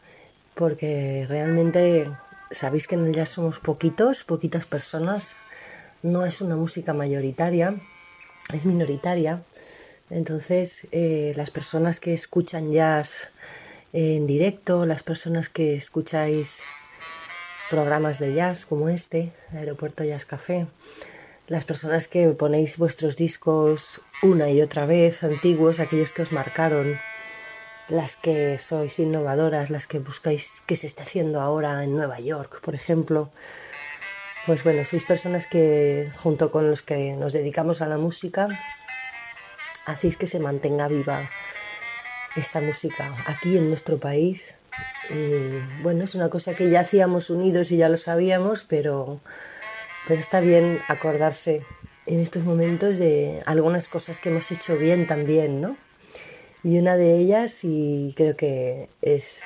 porque realmente sabéis que en el jazz somos poquitos, poquitas personas. No es una música mayoritaria, es minoritaria. Entonces, eh, las personas que escuchan jazz en directo, las personas que escucháis programas de jazz como este, Aeropuerto Jazz Café, las personas que ponéis vuestros discos una y otra vez, antiguos, aquellos que os marcaron, las que sois innovadoras, las que buscáis qué se está haciendo ahora en Nueva York, por ejemplo. Pues bueno, sois personas que junto con los que nos dedicamos a la música, hacéis que se mantenga viva esta música aquí en nuestro país. Y bueno, es una cosa que ya hacíamos unidos y ya lo sabíamos, pero pero está bien acordarse en estos momentos de algunas cosas que hemos hecho bien también, ¿no? Y una de ellas, y creo que es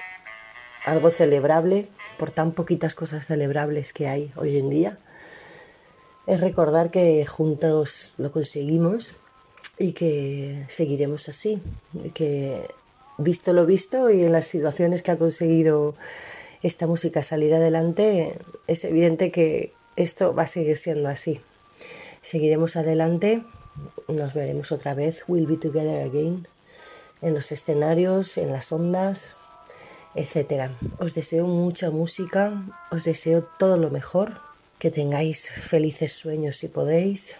algo celebrable por tan poquitas cosas celebrables que hay hoy en día, es recordar que juntos lo conseguimos y que seguiremos así, que visto lo visto y en las situaciones que ha conseguido esta música salir adelante, es evidente que esto va a seguir siendo así. Seguiremos adelante, nos veremos otra vez, we'll be together again, en los escenarios, en las ondas, etc. Os deseo mucha música, os deseo todo lo mejor, que tengáis felices sueños si podéis.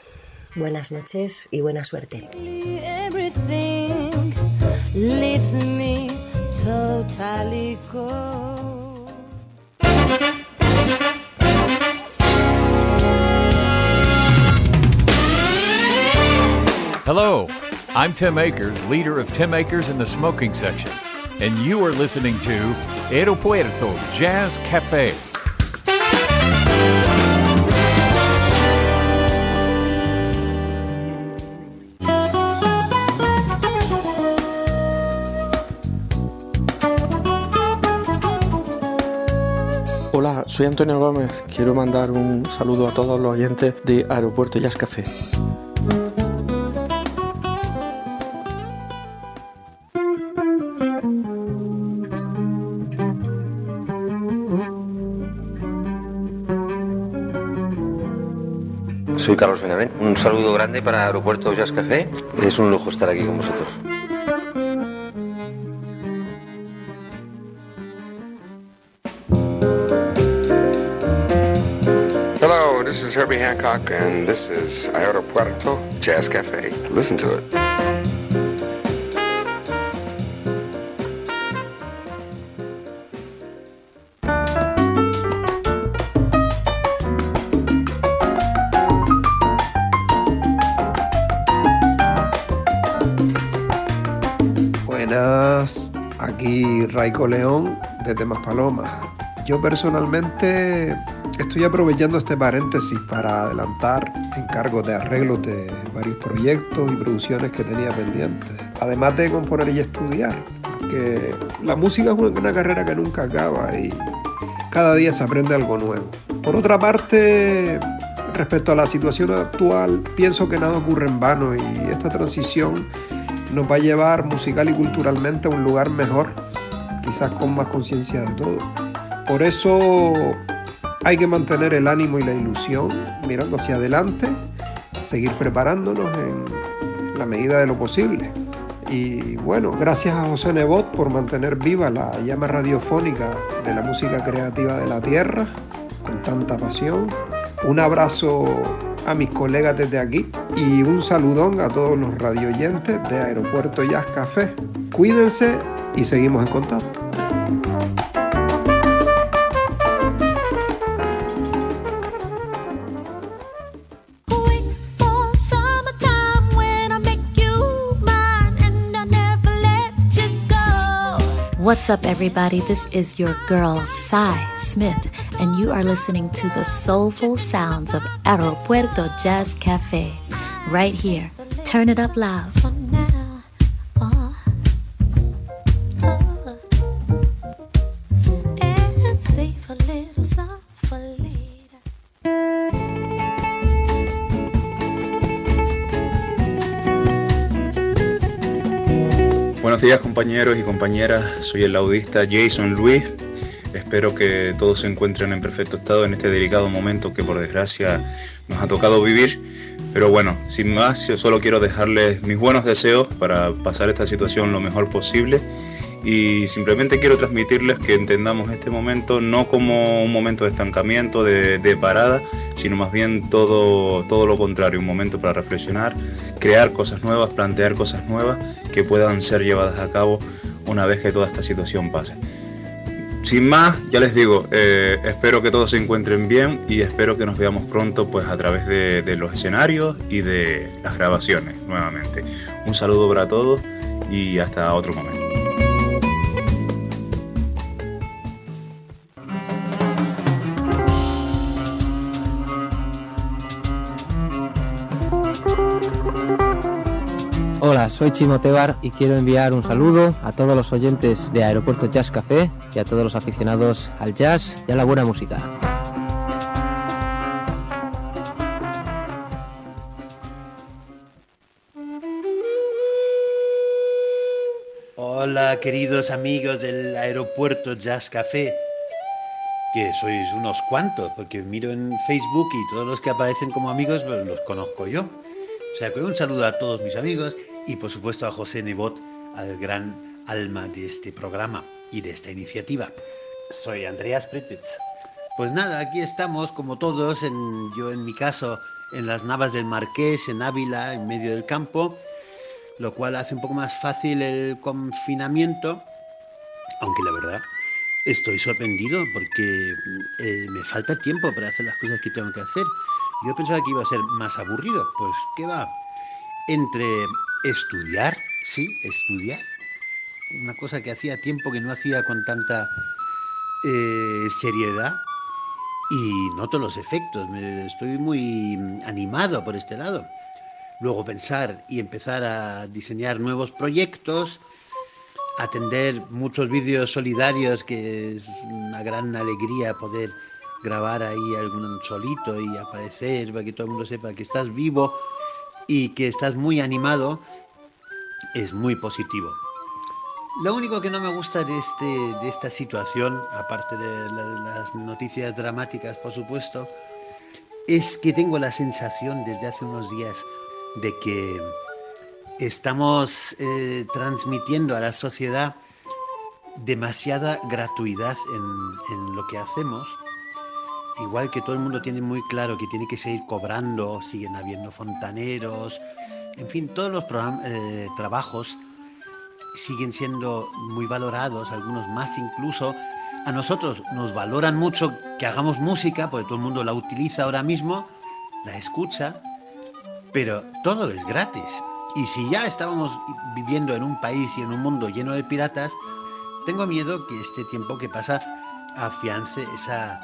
Buenas noches y buena suerte. Hello, I'm Tim Akers, leader of Tim Akers in the Smoking Section, and you are listening to Aeropuerto Jazz Cafe. Hola, soy Antonio Gómez. Quiero mandar un saludo a todos los oyentes de Aeropuerto Jazz Café. Soy Carlos Benavén. Un saludo grande para Aeropuerto Jazz Café. Es un lujo estar aquí con vosotros. Hello, this is Herbie Hancock, and this is Aeropuerto Jazz Cafe. Listen to it. Raico León desde Maspalomas. Yo personalmente estoy aprovechando este paréntesis para adelantar encargos de arreglos de varios proyectos y producciones que tenía pendientes, además de componer y estudiar, porque la música es una, carrera que nunca acaba y cada día se aprende algo nuevo. Por otra parte, respecto a la situación actual, pienso que nada ocurre en vano y esta transición nos va a llevar musical y culturalmente a un lugar mejor, quizás con más conciencia de todo. Por eso hay que mantener el ánimo y la ilusión mirando hacia adelante, seguir preparándonos en la medida de lo posible. Y bueno, gracias a José Nebot por mantener viva la llama radiofónica de la música creativa de la tierra con tanta pasión. Un abrazo a mis colegas desde aquí y un saludón a todos los radioyentes de Aeropuerto Jazz Café. Cuídense y seguimos en contacto. For summertime when I make you mine and I never let you go. What's up, everybody? This is your girl, Cy Smith, and you are listening to the soulful sounds of Aeropuerto Jazz Cafe right here. Turn it up loud. Buenos días compañeros y compañeras, soy el laudista Jason Luis. Espero que todos se encuentren en perfecto estado en este delicado momento que por desgracia nos ha tocado vivir. Pero bueno, sin más, yo solo quiero dejarles mis buenos deseos para pasar esta situación lo mejor posible y simplemente quiero transmitirles que entendamos este momento no como un momento de estancamiento, de, parada, sino más bien todo, todo lo contrario, un momento para reflexionar, crear cosas nuevas, plantear cosas nuevas que puedan ser llevadas a cabo una vez que toda esta situación pase. Sin más, ya les digo, eh, espero que todos se encuentren bien y espero que nos veamos pronto pues a través de, de los escenarios y de las grabaciones nuevamente. Un saludo para todos y hasta otro momento. Hola, soy Chimo Tebar y quiero enviar un saludo a todos los oyentes de Aeropuerto Jazz Café y a todos los aficionados al jazz y a la buena música. Hola, queridos amigos del aeropuerto Jazz Café. Que sois unos cuantos, porque miro en Facebook y todos los que aparecen como amigos pues, los conozco yo. O sea que un saludo a todos mis amigos y por supuesto a José Nebot, al gran alma de este programa y de esta iniciativa. Soy Andreas Pretitz. Pues nada, aquí estamos como todos, yo en mi caso en las Navas del Marqués, en Ávila, en medio del campo, lo cual hace un poco más fácil el confinamiento, aunque la verdad estoy sorprendido porque eh, me falta tiempo para hacer las cosas que tengo que hacer. Yo pensaba que iba a ser más aburrido, pues ¿qué va? Entre estudiar, sí, estudiar, una cosa que hacía tiempo que no hacía con tanta eh, seriedad. Y noto los efectos, estoy muy animado por este lado. Luego pensar y empezar a diseñar nuevos proyectos, atender muchos vídeos solidarios, que es una gran alegría poder grabar ahí algún solito y aparecer para que todo el mundo sepa que estás vivo y que estás muy animado, es muy positivo. Lo único que no me gusta de, este, de esta situación, aparte de la- las noticias dramáticas, por supuesto, es que tengo la sensación desde hace unos días de que estamos eh, transmitiendo a la sociedad demasiada gratuidad en lo que hacemos. Igual que todo el mundo tiene muy claro que tiene que seguir cobrando, siguen habiendo fontaneros, en fin, todos los eh, trabajos siguen siendo muy valorados, algunos más incluso. A nosotros nos valoran mucho que hagamos música, porque todo el mundo la utiliza ahora mismo, la escucha, pero todo es gratis. Y si ya estábamos viviendo en un país y en un mundo lleno de piratas, tengo miedo que este tiempo que pasa afiance esa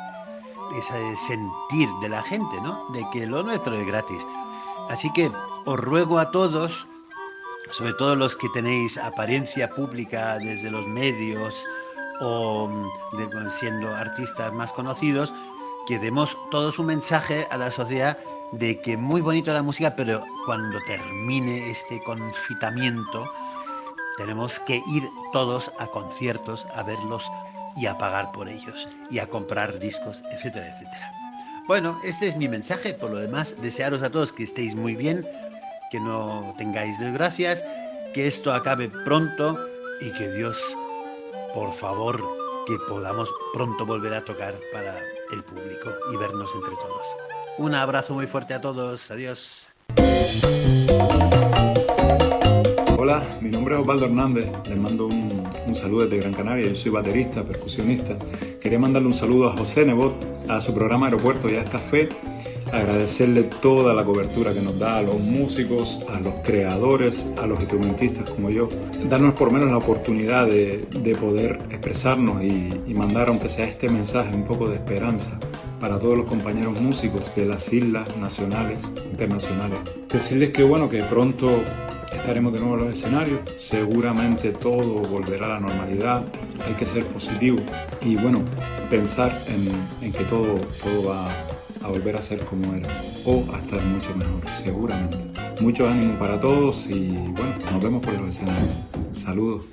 ese sentir de la gente, ¿no? De que lo nuestro es gratis. Así que os ruego a todos, sobre todo los que tenéis apariencia pública desde los medios o mm, siendo artistas más conocidos, que demos todos un mensaje a la sociedad de que muy bonito la música, pero cuando termine este confitamiento, tenemos que ir todos a conciertos a verlos y a pagar por ellos y a comprar discos, etcétera, etcétera. Bueno, este es mi mensaje. Por lo demás, desearos a todos que estéis muy bien, que no tengáis desgracias, que esto acabe pronto y que Dios, por favor, que podamos pronto volver a tocar para el público y vernos entre todos. Un abrazo muy fuerte a todos. Adiós. Hola, mi nombre es Osvaldo Hernández, les mando un, un saludo desde Gran Canaria, yo soy baterista, percusionista. Quería mandarle un saludo a José Nebot, a su programa Aeropuerto Ya es Café, agradecerle toda la cobertura que nos da a los músicos, a los creadores, a los instrumentistas como yo, darnos por menos la oportunidad de, de poder expresarnos y, y mandar, aunque sea este mensaje, un poco de esperanza para todos los compañeros músicos de las islas nacionales, internacionales. Decirles que bueno, que pronto estaremos de nuevo los escenarios, seguramente todo volverá a la normalidad, hay que ser positivo y bueno, pensar en, que todo, todo va a volver a ser como era o a estar mucho mejor, seguramente. Mucho ánimo para todos y bueno, nos vemos por los escenarios. Saludos.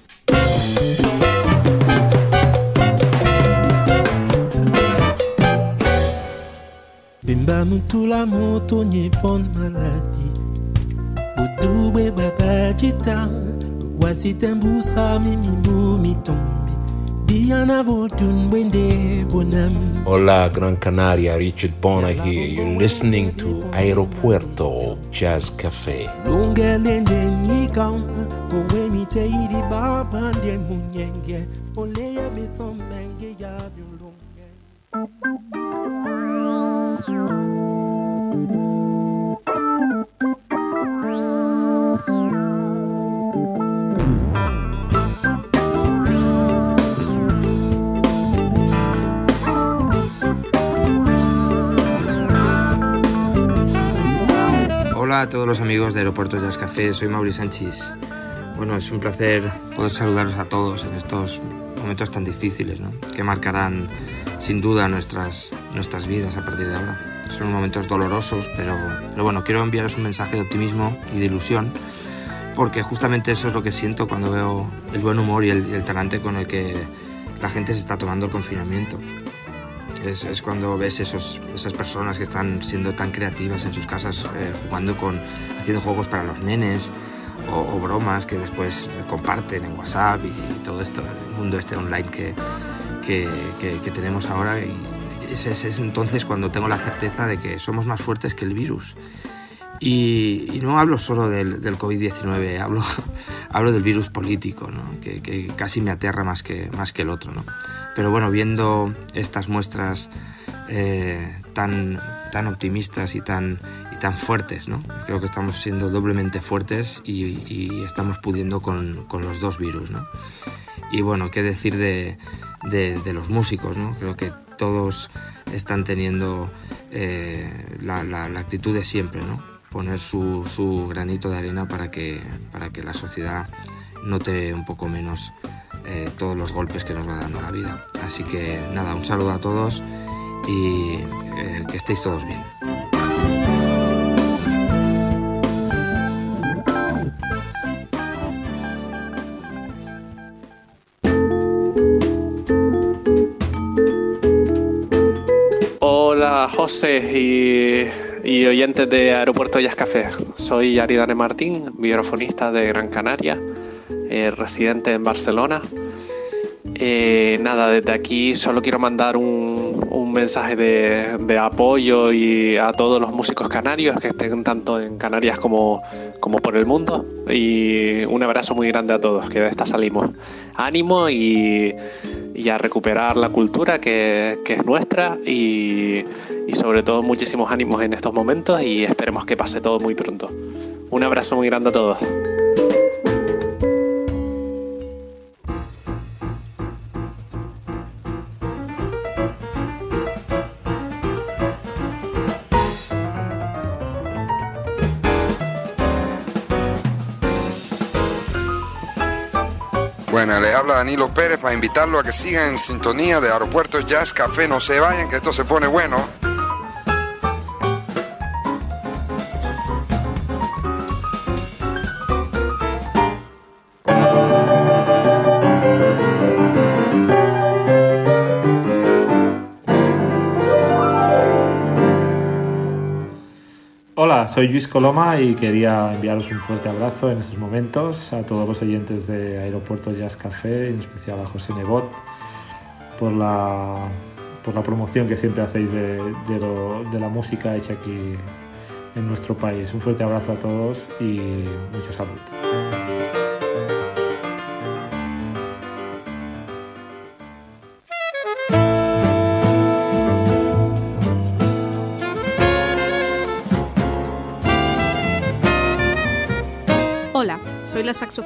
Jita Wasitembu sami mimbu mitombi Diana bodun wende bonam. Hola, Gran Canaria, Richard Bona here. You're listening to Aeropuerto Jazz Cafe. Lungelende nikam Owe mi iri baba munyenge. Ole besomenge ya byulunge Hola a todos los amigos de Aeropuertos Jazz Café, soy Mauri Sánchez. Bueno, es un placer poder saludaros a todos en estos momentos tan difíciles, ¿no? que marcarán sin duda nuestras, nuestras vidas a partir de ahora. Son momentos dolorosos, pero, pero bueno, quiero enviaros un mensaje de optimismo y de ilusión, porque justamente eso es lo que siento cuando veo el buen humor y el, el talante con el que la gente se está tomando el confinamiento. Es, cuando ves esos, esas personas que están siendo tan creativas en sus casas, eh, jugando con, haciendo juegos para los nenes o, bromas que después comparten en WhatsApp y todo esto, el mundo este online que, que, que- tenemos ahora. Y es, es- es entonces cuando tengo la certeza de que somos más fuertes que el virus. Y, no hablo solo del, del COVID-19, hablo, hablo del virus político, que, casi me aterra más que, más que el otro. Pero bueno, viendo estas muestras eh, tan, tan optimistas y tan, y tan fuertes, ¿no? creo que estamos siendo doblemente fuertes y, estamos pudiendo con, con los dos virus. ¿no? Y bueno, qué decir de, de- de los músicos, ¿no? Creo que todos están teniendo eh, la, la- la actitud de siempre, ¿no? Poner su, su granito de arena para que, para que la sociedad note un poco menos eh, todos los golpes que nos va dando la vida. Así que nada, un saludo a todos y eh, que estéis todos bien. Hola José y, oyentes de Aeropuerto Jazz Café. Soy Aridane Martín, vibrafonista de Gran Canaria, eh, residente en Barcelona. Eh, nada, desde aquí solo quiero mandar un, un mensaje de, de apoyo y a todos los músicos canarios que estén tanto en Canarias como, como por el mundo. Y un abrazo muy grande a todos, que de esta salimos. Ánimo y, y a recuperar la cultura que, que es nuestra y, y sobre todo muchísimos ánimos en estos momentos y esperemos que pase todo muy pronto. Un abrazo muy grande a todos. Bueno, les habla Danilo Pérez para invitarlo a que sigan en sintonía de Aeropuerto Jazz Café. No se vayan, que esto se pone bueno. Soy Luis Coloma y quería enviaros un fuerte abrazo en estos momentos a todos los oyentes de Aeropuerto Jazz Café, en especial a José Nebot, por la, por la promoción que siempre hacéis de, de de la música hecha aquí en nuestro país. Un fuerte abrazo a todos y mucha salud.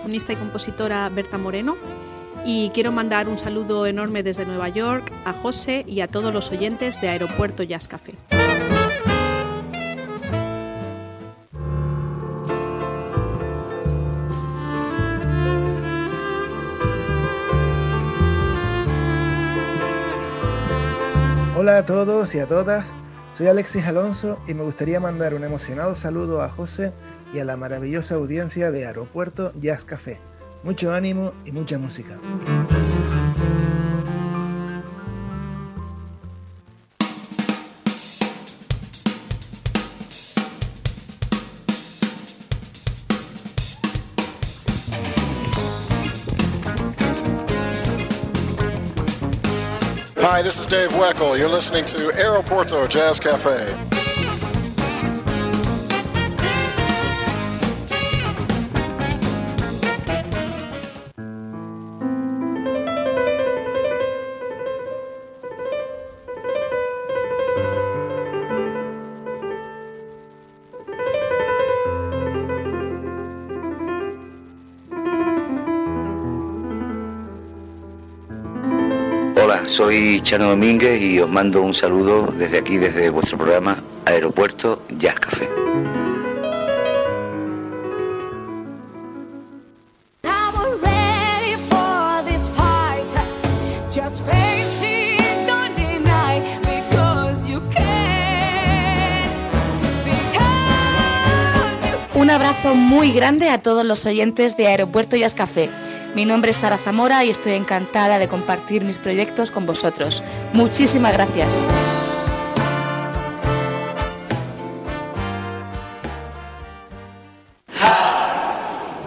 Saxofonista y compositora Berta Moreno y quiero mandar un saludo enorme desde Nueva York a José y a todos los oyentes de Aeropuerto Jazz Café. Hola a todos y a todas, soy Alexis Alonso y me gustaría mandar un emocionado saludo a José y a la maravillosa audiencia de Aeropuerto Jazz Café. Mucho ánimo y mucha música. Hi, this is Dave Weckl. You're listening to Aeroporto Jazz Cafe. Soy Chano Domínguez y os mando un saludo desde aquí, desde vuestro programa Aeropuerto Jazz Café. Un abrazo muy grande a todos los oyentes de Aeropuerto Jazz Café. Mi nombre es Sara Zamora y estoy encantada de compartir mis proyectos con vosotros. Muchísimas gracias.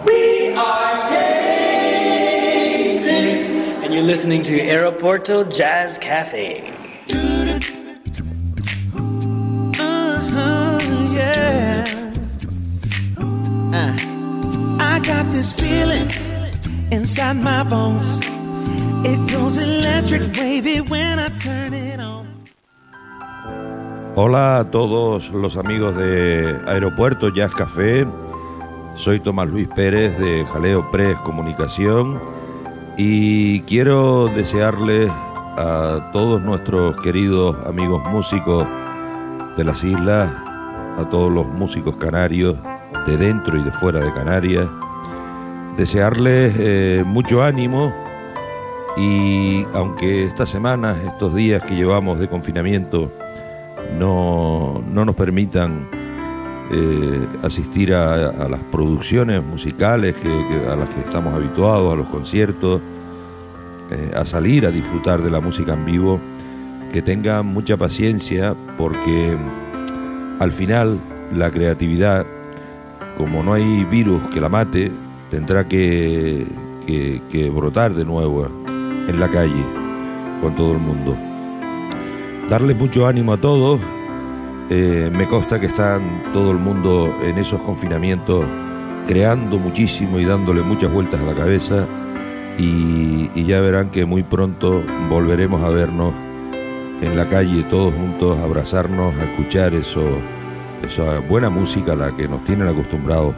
We are J6, and you're listening to Aeroporto Jazz Cafe. Uh-huh, yeah. Uh, I got this feeling inside my bones. It goes electric wavy when I turn it on. Hola a todos los amigos de Aeropuerto Jazz Café. Soy Tomás Luis Pérez de Jaleo Press Comunicación y quiero desearles a todos nuestros queridos amigos músicos de las islas, a todos los músicos canarios de dentro y de fuera de Canarias, desearles eh, mucho ánimo y aunque estas semanas, estos días que llevamos de confinamiento, no, no nos permitan eh, asistir a, las producciones musicales que- a las que estamos habituados, a los conciertos, eh, a salir a disfrutar de la música en vivo, que tengan mucha paciencia porque al final la creatividad, como no hay virus que la mate, tendrá que, brotar de nuevo en la calle con todo el mundo. Darles mucho ánimo a todos. Eh, me consta que están todo el mundo en esos confinamientos creando muchísimo y dándole muchas vueltas a la cabeza y, y ya verán que muy pronto volveremos a vernos en la calle todos juntos, a abrazarnos, a escuchar eso, esa buena música a la que nos tienen acostumbrados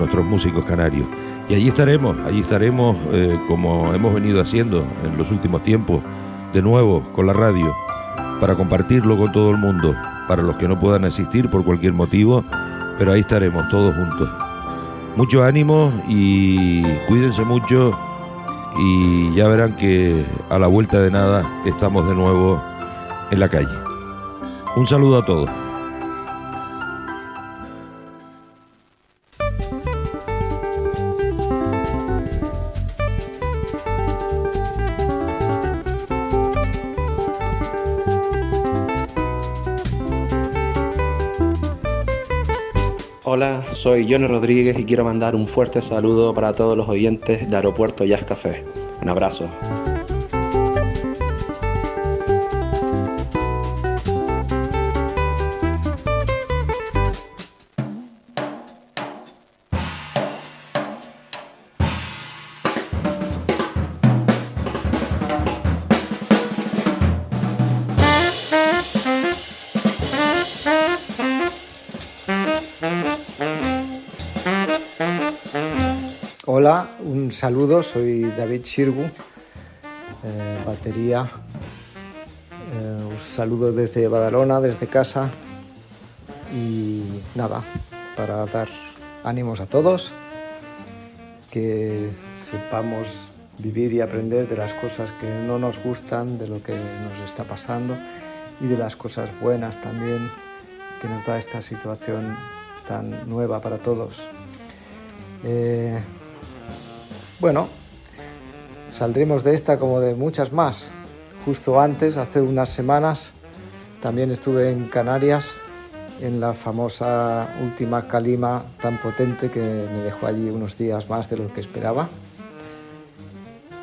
nuestros músicos canarios. Y allí estaremos, allí estaremos eh, como hemos venido haciendo en los últimos tiempos, de nuevo con la radio, para compartirlo con todo el mundo, para los que no puedan asistir por cualquier motivo, pero ahí estaremos todos juntos. Mucho ánimo y cuídense mucho y ya verán que a la vuelta de nada estamos de nuevo en la calle. Un saludo a todos. Soy Johnny Rodríguez y quiero mandar un fuerte saludo para todos los oyentes de Aeropuerto Jazz Café. Un abrazo. Un saludo, soy David Shirgu, eh, batería. Eh, saludo desde Badalona, desde casa. Y nada, para dar ánimos a todos, que sepamos vivir y aprender de las cosas que no nos gustan, de lo que nos está pasando y de las cosas buenas también que nos da esta situación tan nueva para todos. Eh, bueno, saldremos de esta como de muchas más. Justo antes, hace unas semanas, también estuve en Canarias en la famosa última calima tan potente que me dejó allí unos días más de lo que esperaba.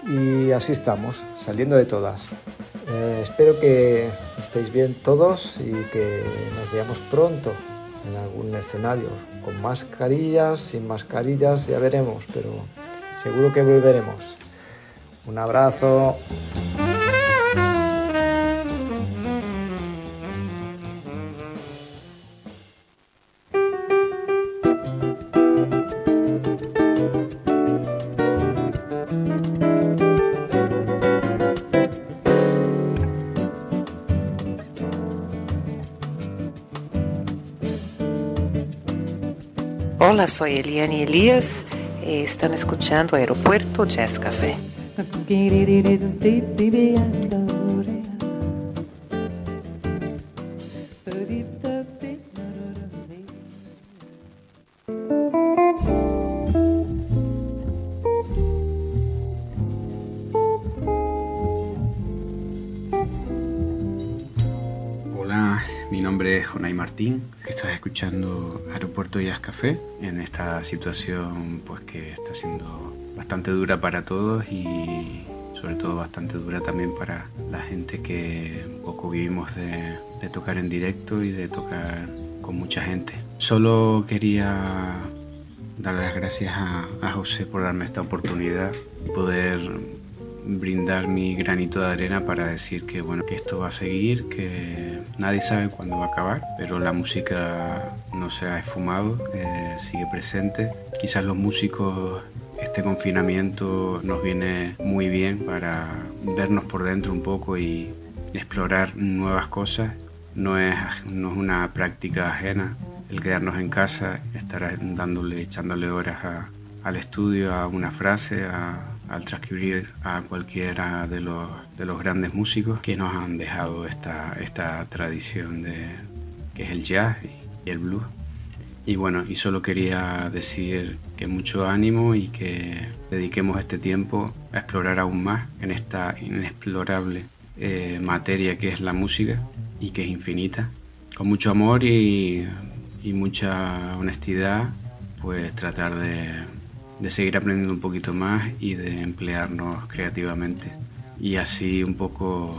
Y así estamos, saliendo de todas. Eh, espero que estéis bien todos y que nos veamos pronto en algún escenario, con mascarillas, sin mascarillas, ya veremos, pero seguro que volveremos. Un abrazo. Hola, soy Eliane Elias y están escuchando Aeropuerto Jazz Café. Escuchando Aeropuerto Jazz Café en esta situación pues que está siendo bastante dura para todos y sobre todo bastante dura también para la gente que un poco vivimos de, de tocar en directo y de tocar con mucha gente. Solo quería dar las gracias a, a José por darme esta oportunidad y poder brindar mi granito de arena para decir que bueno que esto va a seguir, que nadie sabe cuándo va a acabar, pero la música no se ha esfumado, eh, sigue presente. Quizás los músicos este confinamiento nos viene muy bien para vernos por dentro un poco y explorar nuevas cosas. No es, no es una práctica ajena el quedarnos en casa, estar dándole, echándole horas a- al estudio, a una frase, a, al transcribir a cualquiera de los, de los grandes músicos que nos han dejado esta, esta tradición de, que es el jazz y el blues. Y bueno, y solo quería decir que mucho ánimo y que dediquemos este tiempo a explorar aún más en esta inexplorable eh, materia que es la música y que es infinita. Con mucho amor y, y mucha honestidad, pues tratar de, de seguir aprendiendo un poquito más y de emplearnos creativamente. Y así un poco,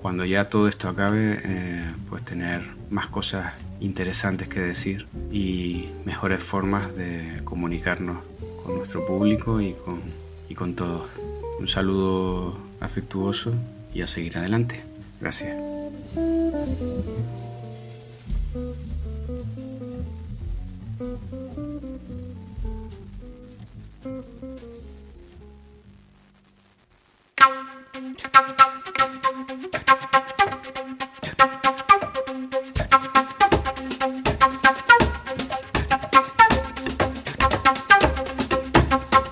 cuando ya todo esto acabe, eh, pues tener más cosas interesantes que decir y mejores formas de comunicarnos con nuestro público y con, y con todos. Un saludo afectuoso y a seguir adelante. Gracias.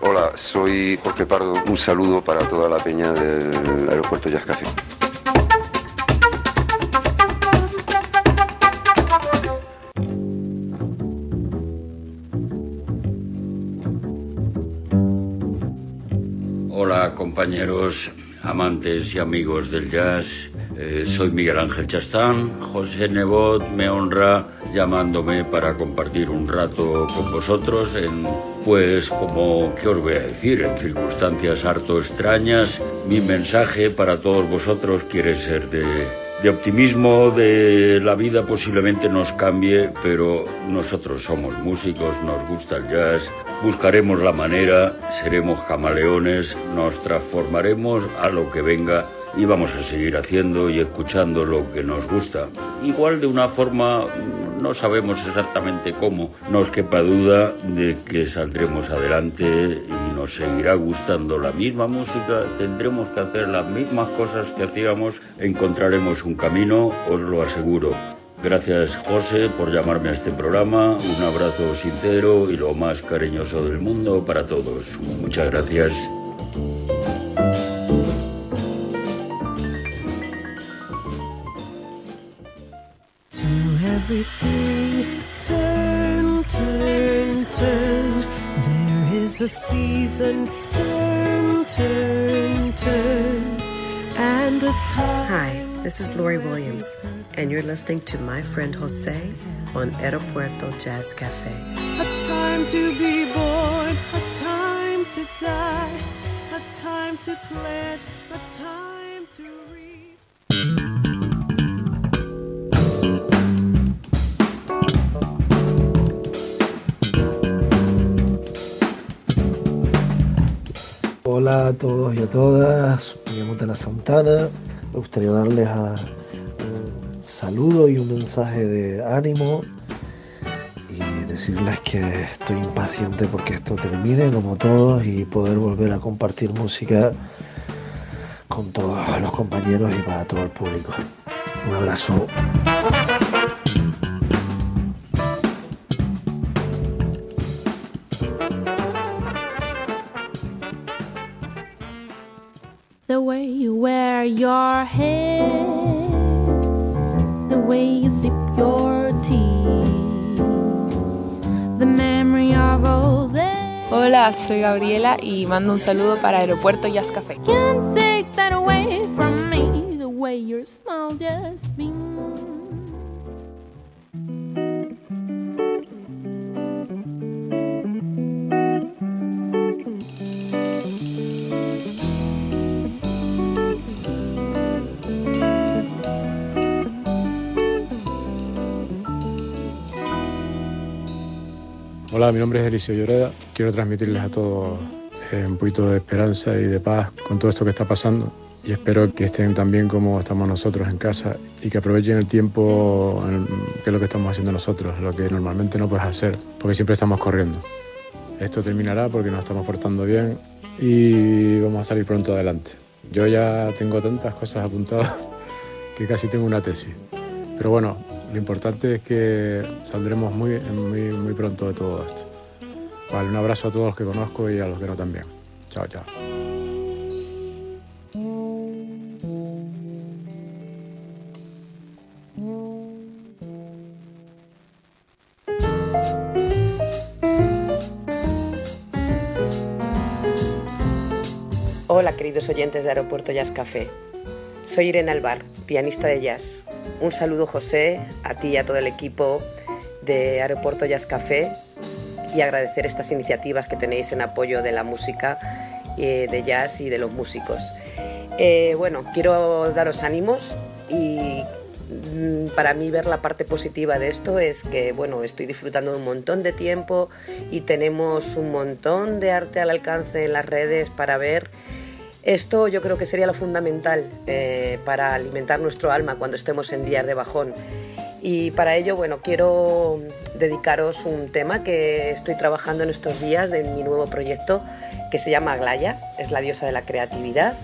Hola, soy Jorge Pardo. Un saludo para toda la peña del aeropuerto Yascafé. Compañeros, amantes y amigos del jazz. Eh, soy Miguel Ángel Chastán. José Nebot me honra llamándome para compartir un rato con vosotros en, pues como, ¿qué os voy a decir? En circunstancias harto extrañas. Mi mensaje para todos vosotros quiere ser de, de optimismo, de la vida posiblemente nos cambie, pero nosotros somos músicos, nos gusta el jazz, buscaremos la manera, seremos camaleones, nos transformaremos a lo que venga y vamos a seguir haciendo y escuchando lo que nos gusta. Igual de una forma, no sabemos exactamente cómo, no os quepa duda de que saldremos adelante y nos seguirá gustando la misma música, tendremos que hacer las mismas cosas que hacíamos, encontraremos un camino, os lo aseguro. Gracias José por llamarme a este programa, un abrazo sincero y lo más cariñoso del mundo para todos. Muchas gracias. To everything, turn, turn, turn. There is a season, turn, turn, turn. And a time. Hi, this is Lori Williams, and you're listening to my friend Jose on Aeropuerto Jazz Cafe. A time to be born, a time to die, a time to plant, a time to reap. Hola a todos y a todas, me llamo Tela Santana. Me gustaría darles a- saludo y un mensaje de ánimo y decirles que estoy impaciente porque esto termine como todos y poder volver a compartir música con todos los compañeros y para todo el público. Un abrazo. The way you wear your hair, way you sip your tea, the memory of all that. Hola, soy Gabriela y mando un saludo para Aeropuerto Jazz Café. Can't take that away from me, the way your smile just beams. Hola, mi nombre es Eliseo Lloreda. Quiero transmitirles a todos eh, un poquito de esperanza y de paz con todo esto que está pasando. Y espero que estén tan bien como estamos nosotros en casa y que aprovechen el tiempo que es lo que estamos haciendo nosotros, lo que normalmente no puedes hacer, porque siempre estamos corriendo. Esto terminará porque nos estamos portando bien y vamos a salir pronto adelante. Yo ya tengo tantas cosas apuntadas que casi tengo una tesis. Pero bueno, lo importante es que saldremos muy, muy, muy pronto de todo esto. Vale, un abrazo a todos los que conozco y a los que no también. Chao, chao. Hola, queridos oyentes de Aeropuerto Jazz Café. Soy Irene Alvar, pianista de jazz. Un saludo, José, a ti y a todo el equipo de Aeropuerto Jazz Café y agradecer estas iniciativas que tenéis en apoyo de la música eh, de jazz y de los músicos. Eh, bueno, quiero daros ánimos y mm, para mí ver la parte positiva de esto es que bueno estoy disfrutando de un montón de tiempo y tenemos un montón de arte al alcance en las redes para ver esto yo creo que sería lo fundamental eh, para alimentar nuestro alma cuando estemos en días de bajón y para ello bueno quiero dedicaros un tema que estoy trabajando en estos días de mi nuevo proyecto que se llama Aglaya es la diosa de la creatividad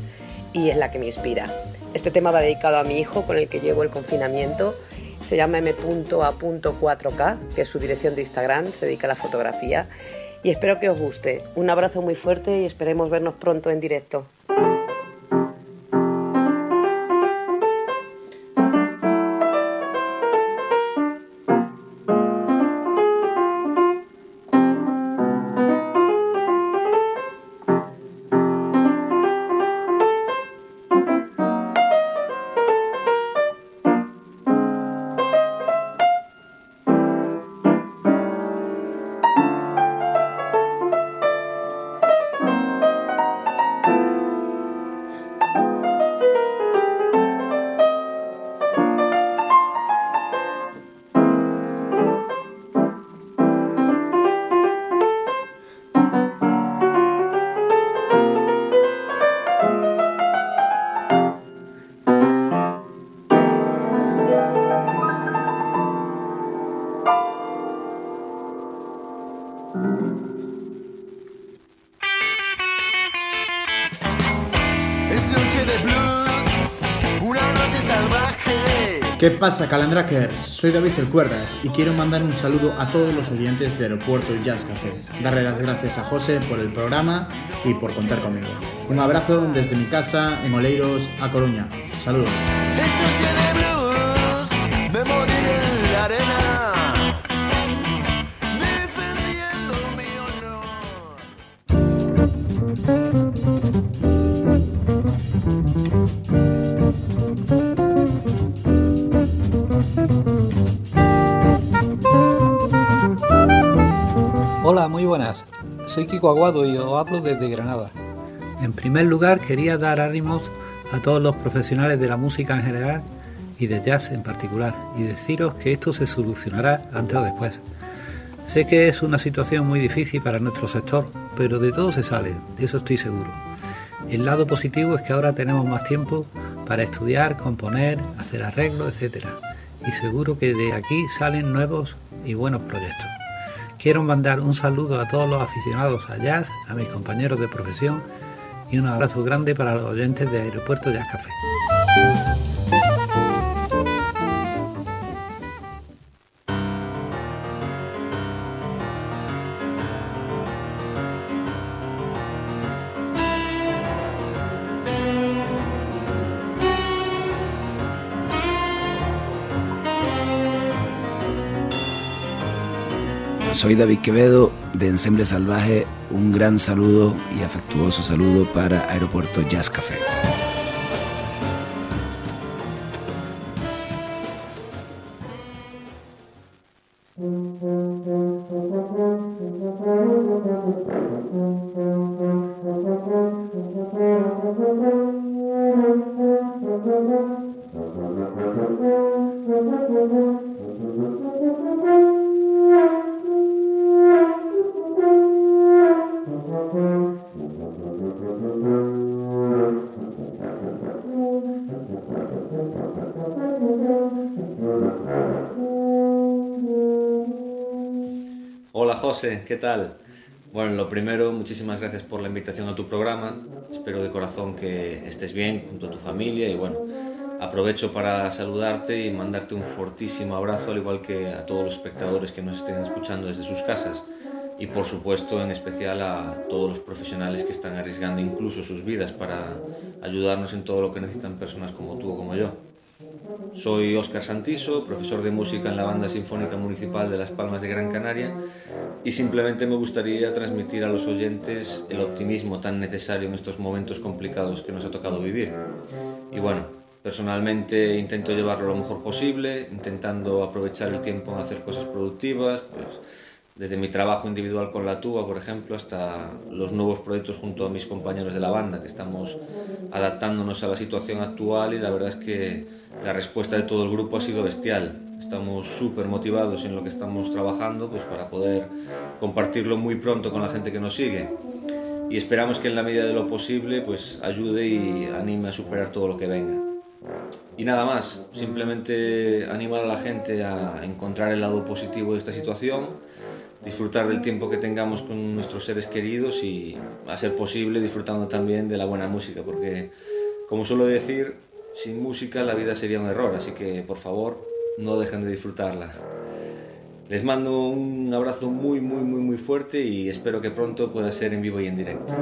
y es la que me inspira. Este tema va dedicado a mi hijo con el que llevo el confinamiento. Se llama m.a.4k, que es su dirección de Instagram, se dedica a la fotografía. y espero que os guste. Un abrazo muy fuerte y esperemos vernos pronto en directo. ¿Qué pasa, Calandrakers? Soy David El Cuerdas y quiero mandar un saludo a todos los oyentes de Aeropuerto Jazz Café. Darle las gracias a José por el programa y por contar conmigo. Un abrazo desde mi casa en Oleiros, A Coruña. Saludos. Y os hablo desde Granada. En primer lugar, quería dar ánimos a todos los profesionales de la música en general y de jazz en particular y deciros que esto se solucionará antes o después. Sé que es una situación muy difícil para nuestro sector, pero de todo se sale, de eso estoy seguro. El lado positivo es que ahora tenemos más tiempo para estudiar, componer, hacer arreglos, etc. Y seguro que de aquí salen nuevos y buenos proyectos. Quiero mandar un saludo a todos los aficionados a jazz, a mis compañeros de profesión y un abrazo grande para los oyentes de Aeropuerto Jazz Café. Soy David Quevedo de Ensemble Salvaje. Un gran saludo y afectuoso saludo para Aeropuerto Jazz Café. José, ¿qué tal? Bueno, lo primero, muchísimas gracias por la invitación a tu programa. Espero de corazón que estés bien junto a tu familia y bueno, aprovecho para saludarte y mandarte un fortísimo abrazo, al igual que a todos los espectadores que nos estén escuchando desde sus casas y por supuesto en especial a todos los profesionales que están arriesgando incluso sus vidas para ayudarnos en todo lo que necesitan personas como tú o como yo. Soy Óscar Santiso, profesor de música en la Banda Sinfónica Municipal de Las Palmas de Gran Canaria y simplemente me gustaría transmitir a los oyentes el optimismo tan necesario en estos momentos complicados que nos ha tocado vivir. Y bueno, personalmente intento llevarlo lo mejor posible, intentando aprovechar el tiempo en hacer cosas productivas, pues desde mi trabajo individual con la tuba, por ejemplo, hasta los nuevos proyectos junto a mis compañeros de la banda, que estamos adaptándonos a la situación actual y la verdad es que la respuesta de todo el grupo ha sido bestial. Estamos súper motivados en lo que estamos trabajando pues, para poder compartirlo muy pronto con la gente que nos sigue. Y esperamos que en la medida de lo posible pues, ayude y anime a superar todo lo que venga. Y nada más, simplemente animar a la gente a encontrar el lado positivo de esta situación, disfrutar del tiempo que tengamos con nuestros seres queridos y, a ser posible, disfrutando también de la buena música, porque, como suelo decir, sin música la vida sería un error, así que, por favor, no dejen de disfrutarla. Les mando un abrazo muy, muy, muy, muy fuerte y espero que pronto pueda ser en vivo y en directo.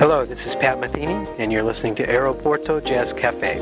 Hello, this is Pat Metheny, and you're listening to Aeroporto Jazz Cafe.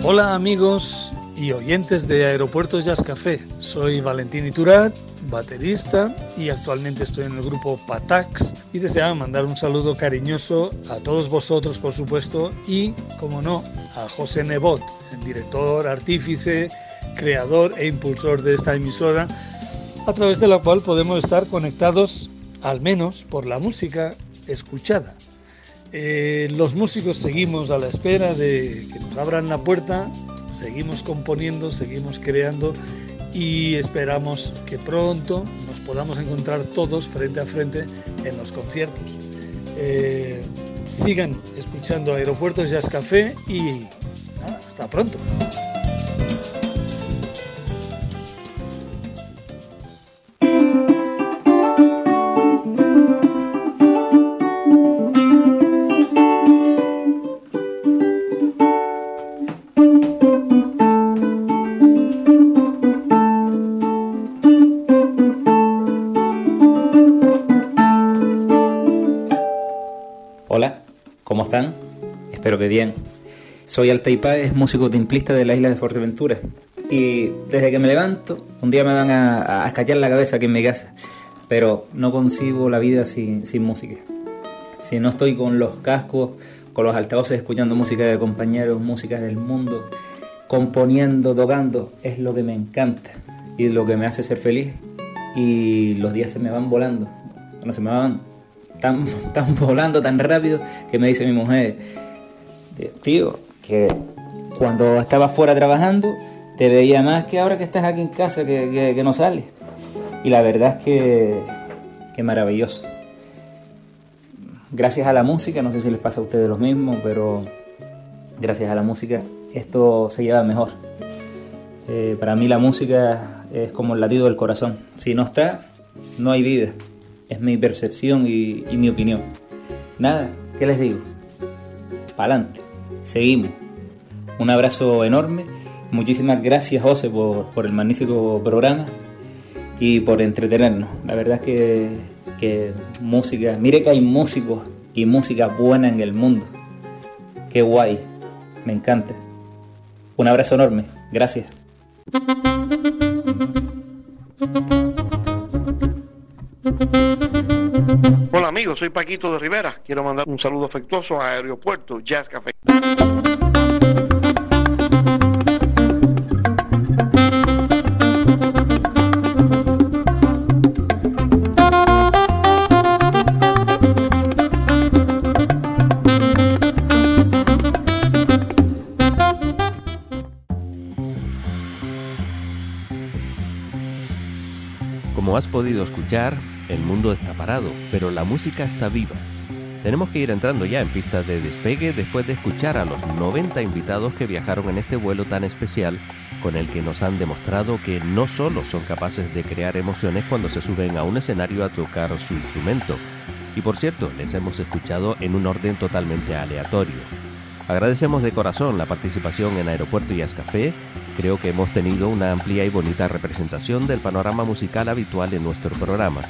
Hola amigos y oyentes de Aeropuerto Jazz Café. Soy Valentín Iturat, baterista y actualmente estoy en el grupo Patax y deseaba mandar un saludo cariñoso a todos vosotros por supuesto y, como no, a José Nebot, el director, artífice, creador e impulsor de esta emisora a través de la cual podemos estar conectados al menos por la música escuchada. Eh, los músicos seguimos a la espera de que nos abran la puerta, seguimos componiendo, seguimos creando y esperamos que pronto nos podamos encontrar todos frente a frente en los conciertos. Eh, sigan escuchando Aeropuertos Jazz Café y hasta pronto. Bien. Soy Altair Páez, músico timplista de la isla de Fuerteventura. Y desde que me levanto, un día me van a, a escallar la cabeza aquí en mi casa. Pero no concibo la vida sin, música. Si no estoy con los cascos, con los altavoces escuchando música de compañeros, música del mundo, componiendo, tocando, es lo que me encanta y lo que me hace ser feliz. Y los días se me van volando. Se me van tan, tan volando tan rápido que me dice mi mujer, tío, que cuando estabas fuera trabajando te veía más que ahora que estás aquí en casa que, que- no sales. Y la verdad es que, que maravilloso. Gracias a la música, no sé si les pasa a ustedes lo mismo, pero gracias a la música esto se lleva mejor. Eh, para mí la música es como el latido del corazón. Si no está, no hay vida. Es mi percepción y, y mi opinión. Nada, ¿qué les digo? Pa'lante. Seguimos. Un abrazo enorme. Muchísimas gracias, José, por, por el magnífico programa y por entretenernos. La verdad es que, que música, mire que hay músicos y música buena en el mundo. Qué guay. Me encanta. Un abrazo enorme. Gracias. Hola amigos, soy Paquito de Rivera. Quiero mandar un saludo afectuoso a Aeropuerto Jazz Café. Como has podido escuchar, el mundo parado, pero la música está viva. Tenemos que ir entrando ya en pista de despegue después de escuchar a los 90 invitados que viajaron en este vuelo tan especial con el que nos han demostrado que no solo son capaces de crear emociones cuando se suben a un escenario a tocar su instrumento. Y por cierto, les hemos escuchado en un orden totalmente aleatorio. Agradecemos de corazón la participación en Aeropuerto y Café. Creo que hemos tenido una amplia y bonita representación del panorama musical habitual en nuestro programa.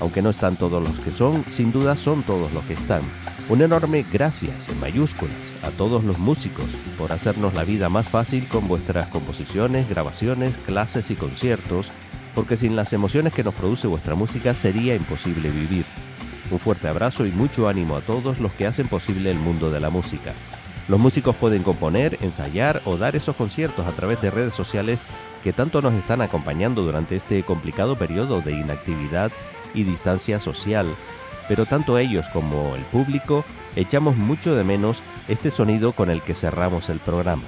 Aunque no están todos los que son, sin duda son todos los que están. Un enorme gracias en mayúsculas a todos los músicos por hacernos la vida más fácil con vuestras composiciones, grabaciones, clases y conciertos, porque sin las emociones que nos produce vuestra música sería imposible vivir. Un fuerte abrazo y mucho ánimo a todos los que hacen posible el mundo de la música. Los músicos pueden componer, ensayar o dar esos conciertos a través de redes sociales que tanto nos están acompañando durante este complicado periodo de inactividad y distancia social, pero tanto ellos como el público echamos mucho de menos este sonido con el que cerramos el programa.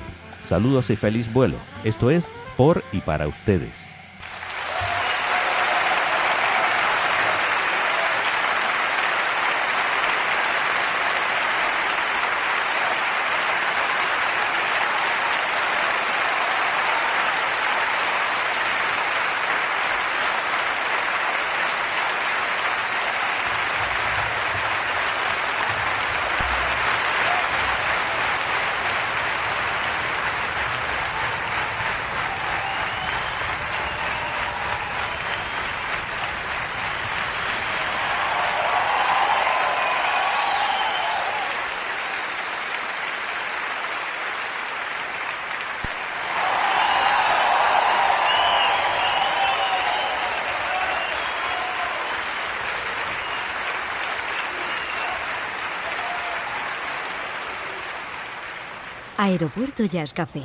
Saludos y feliz vuelo. Esto es por y para ustedes. Aeropuerto Jazz Café.